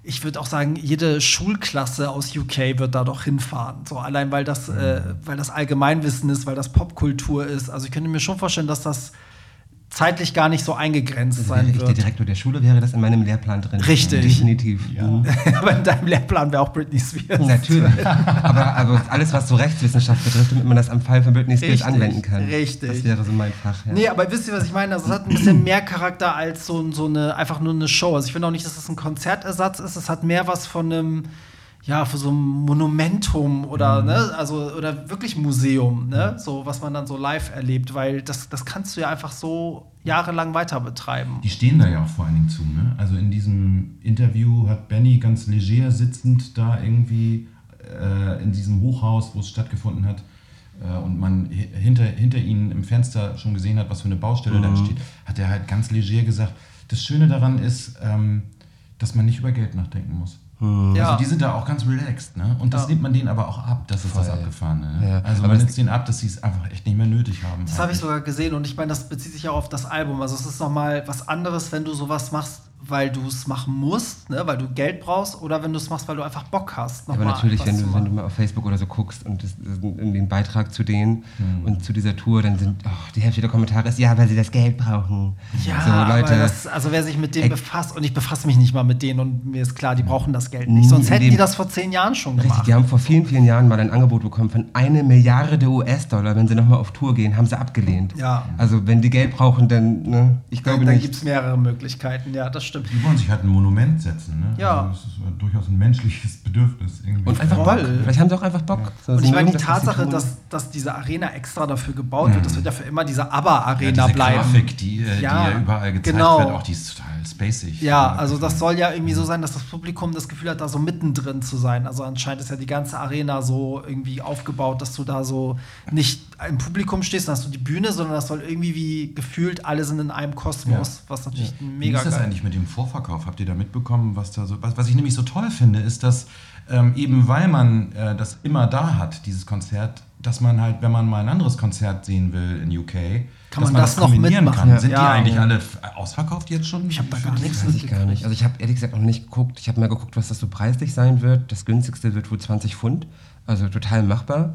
ich würde auch sagen, jede Schulklasse aus UK wird da doch hinfahren. So allein weil das, äh, weil das Allgemeinwissen ist, weil das Popkultur ist. Also ich könnte mir schon vorstellen, dass das zeitlich gar nicht so eingegrenzt also sein wäre ich der Direktor der Schule, wäre das in meinem Lehrplan drin. Richtig. Definitiv. Ja. *laughs* Aber in deinem Lehrplan wäre auch Britney Spears. Natürlich. aber, aber, alles, was so Rechtswissenschaft betrifft, damit man das am Fall von Britney Spears Richtig. anwenden kann. Richtig. Das wäre so mein Fach. Ja. Nee, aber wisst ihr, was ich meine? Also, es hat ein bisschen mehr Charakter als so, so eine, einfach nur eine Show. Also ich finde auch nicht, dass es das ein Konzertersatz ist. Es hat mehr was von einem ja, für so ein Monumentum oder, mhm. ne, also, oder wirklich Museum, ne, so, was man dann so live erlebt, weil das, das kannst du ja einfach so jahrelang weiter betreiben. Die stehen da ja auch vor allen Dingen zu, ne? Also in diesem Interview hat Benny ganz leger sitzend da irgendwie äh, in diesem Hochhaus, wo es stattgefunden hat, äh, und man hinter, hinter ihnen im Fenster schon gesehen hat, was für eine Baustelle mhm. da steht, hat er halt ganz leger gesagt, das Schöne daran ist, ähm, dass man nicht über Geld nachdenken muss. Hm. Ja. Also die sind da auch ganz relaxed, ne? Und das ja. nimmt man denen aber auch ab, das ist Voll. das Abgefahrene. Ne? Ja. Also aber man nimmt es denen ab, dass sie es einfach echt nicht mehr nötig haben. Das habe ich sogar gesehen und ich meine, das bezieht sich auch auf das Album. Also es ist nochmal was anderes, wenn du sowas machst, weil du es machen musst, ne, weil du Geld brauchst, oder wenn du es machst, weil du einfach Bock hast. aber natürlich, wenn du, wenn du mal auf Facebook oder so guckst und das, das, den Beitrag zu denen mhm. und zu dieser Tour, dann sind oh, die Hälfte der Kommentare ist, ja, weil sie das Geld brauchen. Ja, so, Leute, das, also wer sich mit denen befasst, und ich befasse mich nicht mal mit denen und mir ist klar, die brauchen das Geld nicht. Sonst hätten die das vor zehn Jahren schon gemacht. Richtig, die haben vor vielen, vielen Jahren mal ein Angebot bekommen von eine Milliarde US-Dollar, wenn sie nochmal auf Tour gehen, haben sie abgelehnt. Ja. Also wenn die Geld brauchen, dann, ne, ich glaube dann, dann nicht. Dann gibt es mehrere Möglichkeiten, ja, das stimmt. Die wollen sich halt ein Monument setzen. Ne? Ja. Also das ist durchaus ein menschliches Bedürfnis. Irgendwie. Und einfach Bock. Vielleicht haben sie auch einfach Bock. Ja. Und ich meine, die Tatsache, dass, dass diese Arena extra dafür gebaut ja. wird, das wird ja für immer diese ABBA-Arena ja, bleiben. Grafik, die, äh, ja, die ja überall gezeigt genau. wird, auch die ist total spacig. Ja, also das soll ja irgendwie so sein, dass das Publikum das Gefühl hat, da so mittendrin zu sein. Also anscheinend ist ja die ganze Arena so irgendwie aufgebaut, dass du da so nicht im Publikum stehst, dann hast du die Bühne, sondern das soll irgendwie wie gefühlt alle sind in einem Kosmos, was natürlich mega Wie ist das geil. eigentlich mit dem Vorverkauf? Habt ihr da mitbekommen, was da so. Was, was ich nämlich so toll finde, ist, dass ähm, eben weil man äh, das immer da hat, dieses Konzert, dass man halt, wenn man mal ein anderes Konzert sehen will in UK, kann man, man das, das noch mitmachen? Kann. Sind ja. die eigentlich alle ausverkauft jetzt schon? Ich habe da gar nichts weiß ich gar nicht. Also ich habe ehrlich gesagt noch nicht geguckt. Ich habe mal geguckt, was das so preislich sein wird. Das günstigste wird wohl 20 Pfund, also total machbar.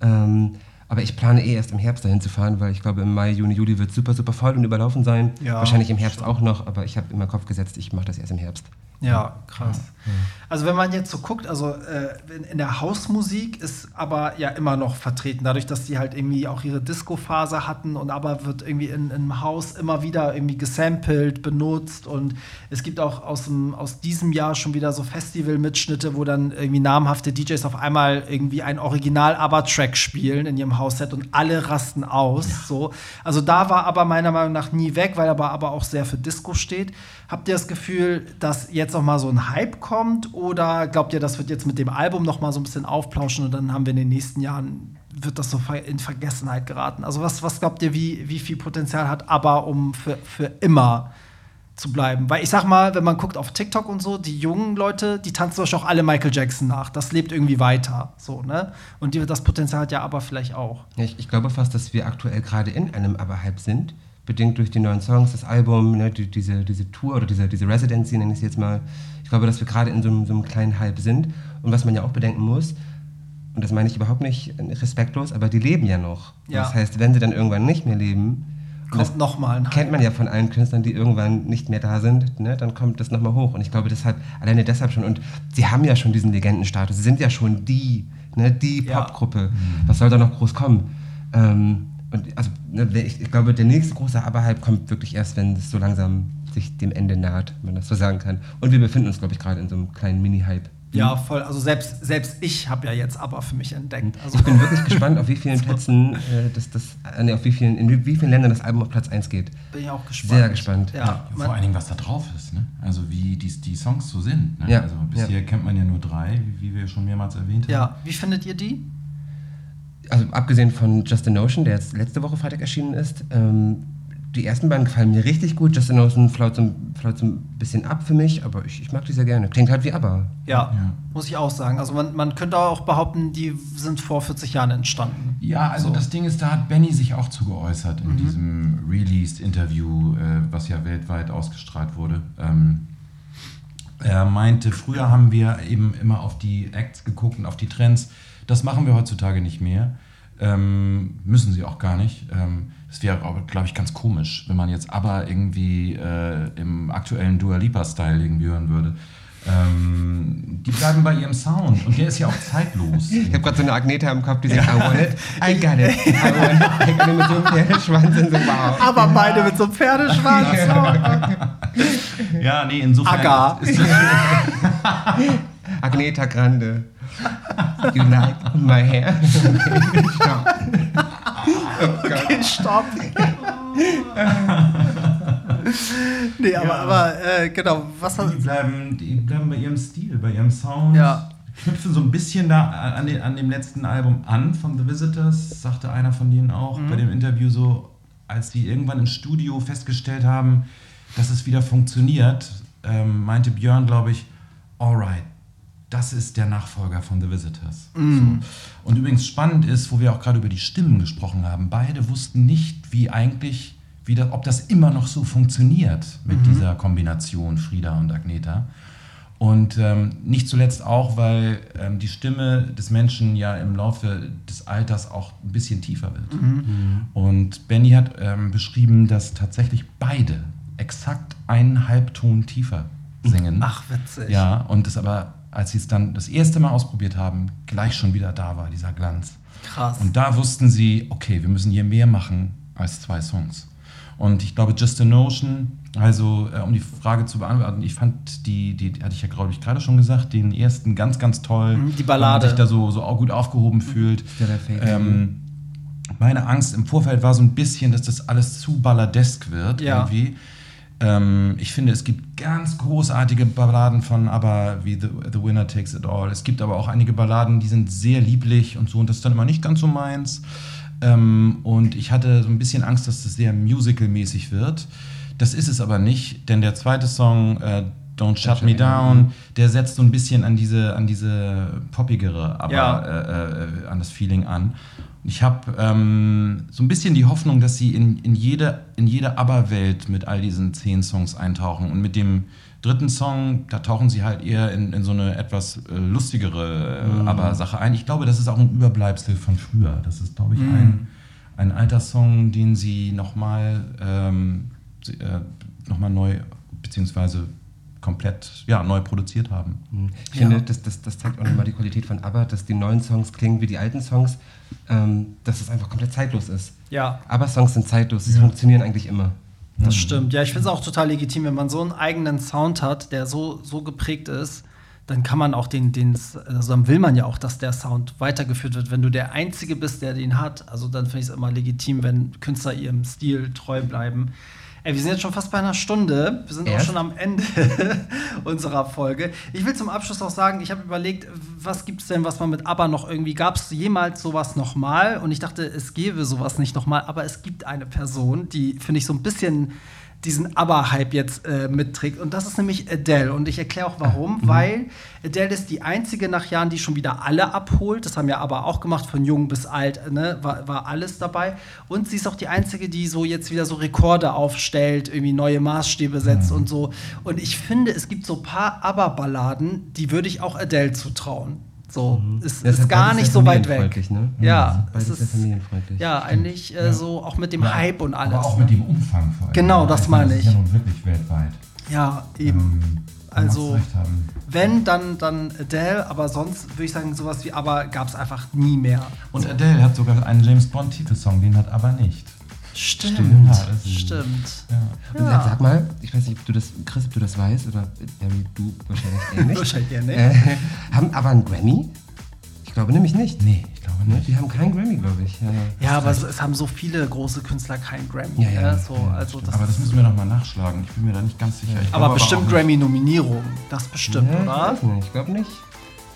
Ähm, Aber ich plane eh erst im Herbst dahin zu fahren, weil ich glaube, im Mai, Juni, Juli wird super, super voll und überlaufen sein. Ja, Wahrscheinlich im Herbst auch noch, aber ich habe immer Kopf gesetzt, ich mache das erst im Herbst. Ja, krass. Ja. Also wenn man jetzt so guckt, also äh, in, in, der Hausmusik ist aber ja immer noch vertreten, dadurch, dass die halt irgendwie auch ihre Disco-Phase hatten und aber wird irgendwie in, im Haus immer wieder irgendwie gesampelt, benutzt und es gibt auch aus, dem, aus diesem Jahr schon wieder so Festival-Mitschnitte, wo dann irgendwie namhafte DJs auf einmal irgendwie ein Original-Aber-Track spielen in ihrem Hausset und alle rasten aus. Ja. So. Also da war aber meiner Meinung nach nie weg, weil er aber auch sehr für Disco steht. Habt ihr das Gefühl, dass jetzt noch mal so ein Hype kommt oder glaubt ihr, das wird jetzt mit dem Album noch mal so ein bisschen aufplauschen und dann haben wir in den nächsten Jahren wird das so in Vergessenheit geraten? Also was, was glaubt ihr, wie, wie viel Potenzial hat aber um für, für immer zu bleiben? Weil ich sag mal, wenn man guckt auf TikTok und so, die jungen Leute, die tanzen euch auch alle Michael Jackson nach. Das lebt irgendwie weiter, so ne? Und die, das Potenzial hat ja aber vielleicht auch. Ich, ich glaube fast, dass wir aktuell gerade in einem Aber-Hype sind bedingt durch die neuen Songs, das Album, ne, die, diese, diese Tour oder diese, diese Residency, nenne ich es jetzt mal. Ich glaube, dass wir gerade in so einem, so einem kleinen Hype sind. Und was man ja auch bedenken muss, und das meine ich überhaupt nicht respektlos, aber die leben ja noch. Ja. Das heißt, wenn sie dann irgendwann nicht mehr leben, kommt nochmal ein Hype. Kennt man ja von allen Künstlern, die irgendwann nicht mehr da sind, ne, dann kommt das nochmal hoch. Und ich glaube deshalb, alleine deshalb schon, und sie haben ja schon diesen Legendenstatus, sie sind ja schon die, ne, die Popgruppe. Ja. Was soll da noch groß kommen? Ähm, und also, ne, ich, ich, glaube, der nächste große Aberhype kommt wirklich erst, wenn es so langsam sich dem Ende naht, wenn man das so sagen kann. Und wir befinden uns, glaube ich, gerade in so einem kleinen Mini-Hype. Ja, voll. Also selbst, selbst ich habe ja jetzt aber für mich entdeckt. Also ich bin wirklich *laughs* gespannt, auf wie vielen Plätzen, äh, das, das, äh, nee, auf wie vielen, in wie vielen Ländern das Album auf Platz 1 geht. Bin ich auch gespannt. Sehr gespannt. Ja, ja vor allen Dingen, was da drauf ist. Ne? Also wie die, die Songs so sind. Ne? Ja. Also bisher ja. kennt man ja nur drei, wie wir schon mehrmals erwähnt haben. Ja, wie findet ihr die? Also abgesehen von Just a Notion, der jetzt letzte Woche Freitag erschienen ist, ähm, die ersten beiden gefallen mir richtig gut. Just a Notion flaut so, flaut so ein bisschen ab für mich, aber ich, ich mag die sehr gerne. Klingt halt wie aber. Ja, ja. muss ich auch sagen. Also man, man könnte auch behaupten, die sind vor 40 Jahren entstanden. Ja, also so. das Ding ist, da hat Benny sich auch zu geäußert in mhm. diesem Released-Interview, äh, was ja weltweit ausgestrahlt wurde. Ähm, er meinte, früher haben wir eben immer auf die Acts geguckt und auf die Trends das machen wir heutzutage nicht mehr. Ähm, müssen sie auch gar nicht. Ähm, das wäre, glaube ich, ganz komisch, wenn man jetzt aber irgendwie äh, im aktuellen Dua Lipa-Style irgendwie hören würde. Ähm, die bleiben bei ihrem Sound und der ist ja auch zeitlos. Ich habe gerade so eine Agneta im Kopf, die sagt, I want it, *laughs* I got it, I want it. mit so einem Pferdeschwanz und so, wow. Aber beide mit so einem Pferdeschwanz. ja, nee, insofern. Aga. *laughs* Agneta Grande. *laughs* You like my hair? Okay, stopp. Okay, stopp. nee, aber, ja. aber äh, genau, was die bleiben, die bleiben bei ihrem Stil, bei ihrem Sound. Ja. Knüpfen so ein bisschen da an, den, an dem letzten Album an von The Visitors, sagte einer von denen auch mhm. bei dem Interview so, als sie irgendwann im Studio festgestellt haben, dass es wieder funktioniert, ähm, meinte Björn, glaube ich, alright, das ist der Nachfolger von The Visitors. Mm. So. Und übrigens spannend ist, wo wir auch gerade über die Stimmen gesprochen haben, beide wussten nicht, wie eigentlich, wie das, ob das immer noch so funktioniert mit mhm. dieser Kombination Frieda und Agneta. Und ähm, nicht zuletzt auch, weil ähm, die Stimme des Menschen ja im Laufe des Alters auch ein bisschen tiefer wird. Mhm. mhm. Und Benny hat ähm, beschrieben, dass tatsächlich beide exakt einen Halbton tiefer singen. Ach, witzig. Ja, und das aber als sie es dann das erste Mal ausprobiert haben, gleich schon wieder da war, dieser Glanz. Krass. Und da wussten sie, okay, wir müssen hier mehr machen als zwei Songs. Und ich glaube, Just a Notion, also äh, um die Frage zu beantworten, ich fand die, die, die hatte ich ja, glaube ich, gerade schon gesagt, den ersten ganz, ganz toll. Mhm, die Ballade. Sich da so, so auch gut aufgehoben mhm. fühlt. Ähm, meine Angst im Vorfeld war so ein bisschen, dass das alles zu balladesk wird ja. irgendwie. Ähm, ich finde, es gibt ganz großartige Balladen von aber wie The, The, Winner Takes It All. Es gibt aber auch einige Balladen, die sind sehr lieblich und so und das ist dann immer nicht ganz so meins. Ähm, und ich hatte so ein bisschen Angst, dass das sehr musical-mäßig wird. Das ist es aber nicht, denn der zweite Song, äh, Don't Shut, Shut Me Down. down. Der setzt so ein bisschen an diese, an diese poppigere, aber ja. äh, äh, an das Feeling an. Ich habe ähm, so ein bisschen die Hoffnung, dass sie in, in jede, in jede ABBA-Welt mit all diesen zehn Songs eintauchen. Und mit dem dritten Song, da tauchen sie halt eher in, in so eine etwas äh, lustigere äh, mhm. ABBA-Sache ein. Ich glaube, das ist auch ein Überbleibsel von früher. Das ist, glaube ich, mhm. ein, ein alter Song, den sie nochmal ähm, äh, noch neu, beziehungsweise komplett ja, neu produziert haben. Mhm. Ich ja. finde, das, das, das zeigt auch nochmal die Qualität von ABBA, dass die neuen Songs klingen wie die alten Songs, ähm, dass es einfach komplett zeitlos ist. Ja. ABBA-Songs sind zeitlos, sie ja. funktionieren eigentlich immer. Das mhm. stimmt. Ja, ich finde es auch total legitim, wenn man so einen eigenen Sound hat, der so, so geprägt ist, dann kann man auch den, den, also dann will man ja auch, dass der Sound weitergeführt wird. Wenn du der Einzige bist, der den hat, also dann finde ich es immer legitim, wenn Künstler ihrem Stil treu bleiben. Ey, wir sind jetzt schon fast bei einer Stunde. Wir sind Erst? auch schon am Ende *laughs* unserer Folge. Ich will zum Abschluss auch sagen, ich habe überlegt, was gibt es denn, was man mit ABBA noch irgendwie, gab es jemals sowas nochmal? Und ich dachte, es gäbe sowas nicht nochmal, aber es gibt eine Person, die, finde ich, so ein bisschen diesen ABBA-Hype jetzt äh, mitträgt. Und das ist nämlich Adele. Und ich erkläre auch warum. Mhm. Weil Adele ist die einzige nach Jahren, die schon wieder alle abholt. Das haben ja ABBA auch gemacht, von jung bis alt, ne? war, war alles dabei. Und sie ist auch die einzige, die so jetzt wieder so Rekorde aufstellt, irgendwie neue Maßstäbe setzt mhm. und so. Und ich finde, es gibt so ein paar ABBA-Balladen, die würde ich auch Adele zutrauen. So, mhm. ist, ist gar nicht so weit weg. Ne? Ja, es ist, familienfreundlich. Ja, eigentlich äh, ja. so auch mit dem ja, Hype und alles. Aber auch mit dem Umfang vor allem. Genau, das meine ich. Das ist ja nun wirklich weltweit. Ja, eben. Ähm, also, wenn, dann, dann Adele, aber sonst würde ich sagen, sowas wie aber gab es einfach nie mehr. Und. Adele hat sogar einen James Bond-Titelsong, den hat aber nicht. Stimmt, stimmt. Ja, stimmt. Ja. Ja. Sag mal, ich weiß nicht, ob du das, Chris, ob du das weißt, oder Barry, du wahrscheinlich eher nicht. *laughs* wahrscheinlich eher nicht. Äh, haben aber einen Grammy? Ich glaube nämlich nicht. Nee, ich glaube nicht. Die haben keinen Grammy, glaube ich. Ja, ja aber es, es, haben so viele große Künstler keinen Grammy. Ja, ja, so, also das aber das müssen wir nochmal nachschlagen. Ich bin mir da nicht ganz sicher. aber bestimmt Grammy-Nominierung. Das bestimmt, oder? Ich, nicht. ich glaube nicht.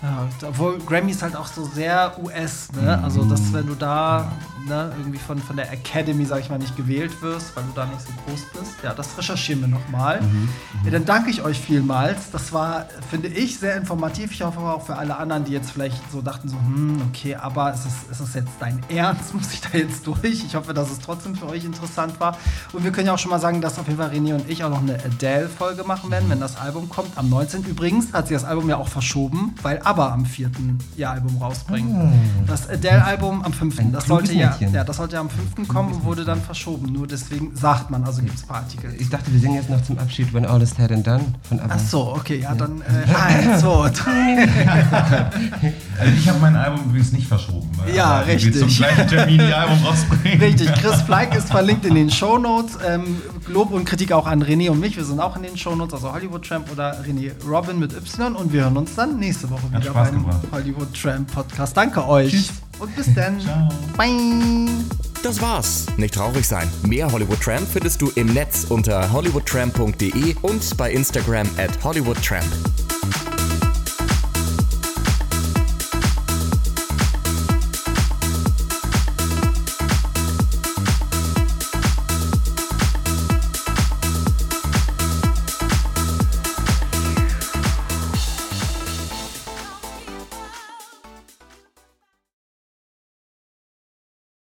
Ja, obwohl Grammy ist halt auch so sehr US, ne? Also, dass wenn du da ne, irgendwie von, von der Academy, sag ich mal, nicht gewählt wirst, weil du da nicht so groß bist. Ja, das recherchieren wir nochmal. Mhm, mhm, ja, dann danke ich euch vielmals. Das war, finde ich, sehr informativ. Ich hoffe auch für alle anderen, die jetzt vielleicht so dachten, so, hm, okay, aber ist es, ist es jetzt dein Ernst? *laughs* Muss ich da jetzt durch? Ich hoffe, dass es trotzdem für euch interessant war. Und wir können ja auch schon mal sagen, dass auf jeden Fall René und ich auch noch eine Adele-Folge machen werden, wenn das Album kommt. Am 19. Übrigens hat sie das Album ja auch verschoben, weil ABBA am 4. ihr Album rausbringt. Oh. Das Adele-Album am 5. das sollte ja ja, das sollte ja am 5. kommen und wurde dann verschoben. Nur deswegen sagt man, also gibt es ein paar Artikel. Ich dachte, wir singen jetzt noch zum Abschied When All Is Said and Done von ABBA. Ach so, okay, ja, dann äh, eins, *laughs* zwei, Also ich habe mein Album übrigens nicht verschoben. ja, richtig. Wir zum gleichen Termin ihr Album rausbringen. Richtig, Chris *laughs* Fleig ist verlinkt in den Shownotes. Ähm, Lob und Kritik auch an René und mich. Wir sind auch in den Shownotes, also Hollywood Tramp oder René Robin mit Y. Und wir hören uns dann nächste Woche wieder beim Hollywood Tramp Podcast. Danke euch. Tschüss. Und bis dann. Ciao. Bye. Das war's. Nicht traurig sein. Mehr Hollywood Tramp findest du im Netz unter hollywoodtramp.de und bei Instagram at hollywoodtramp.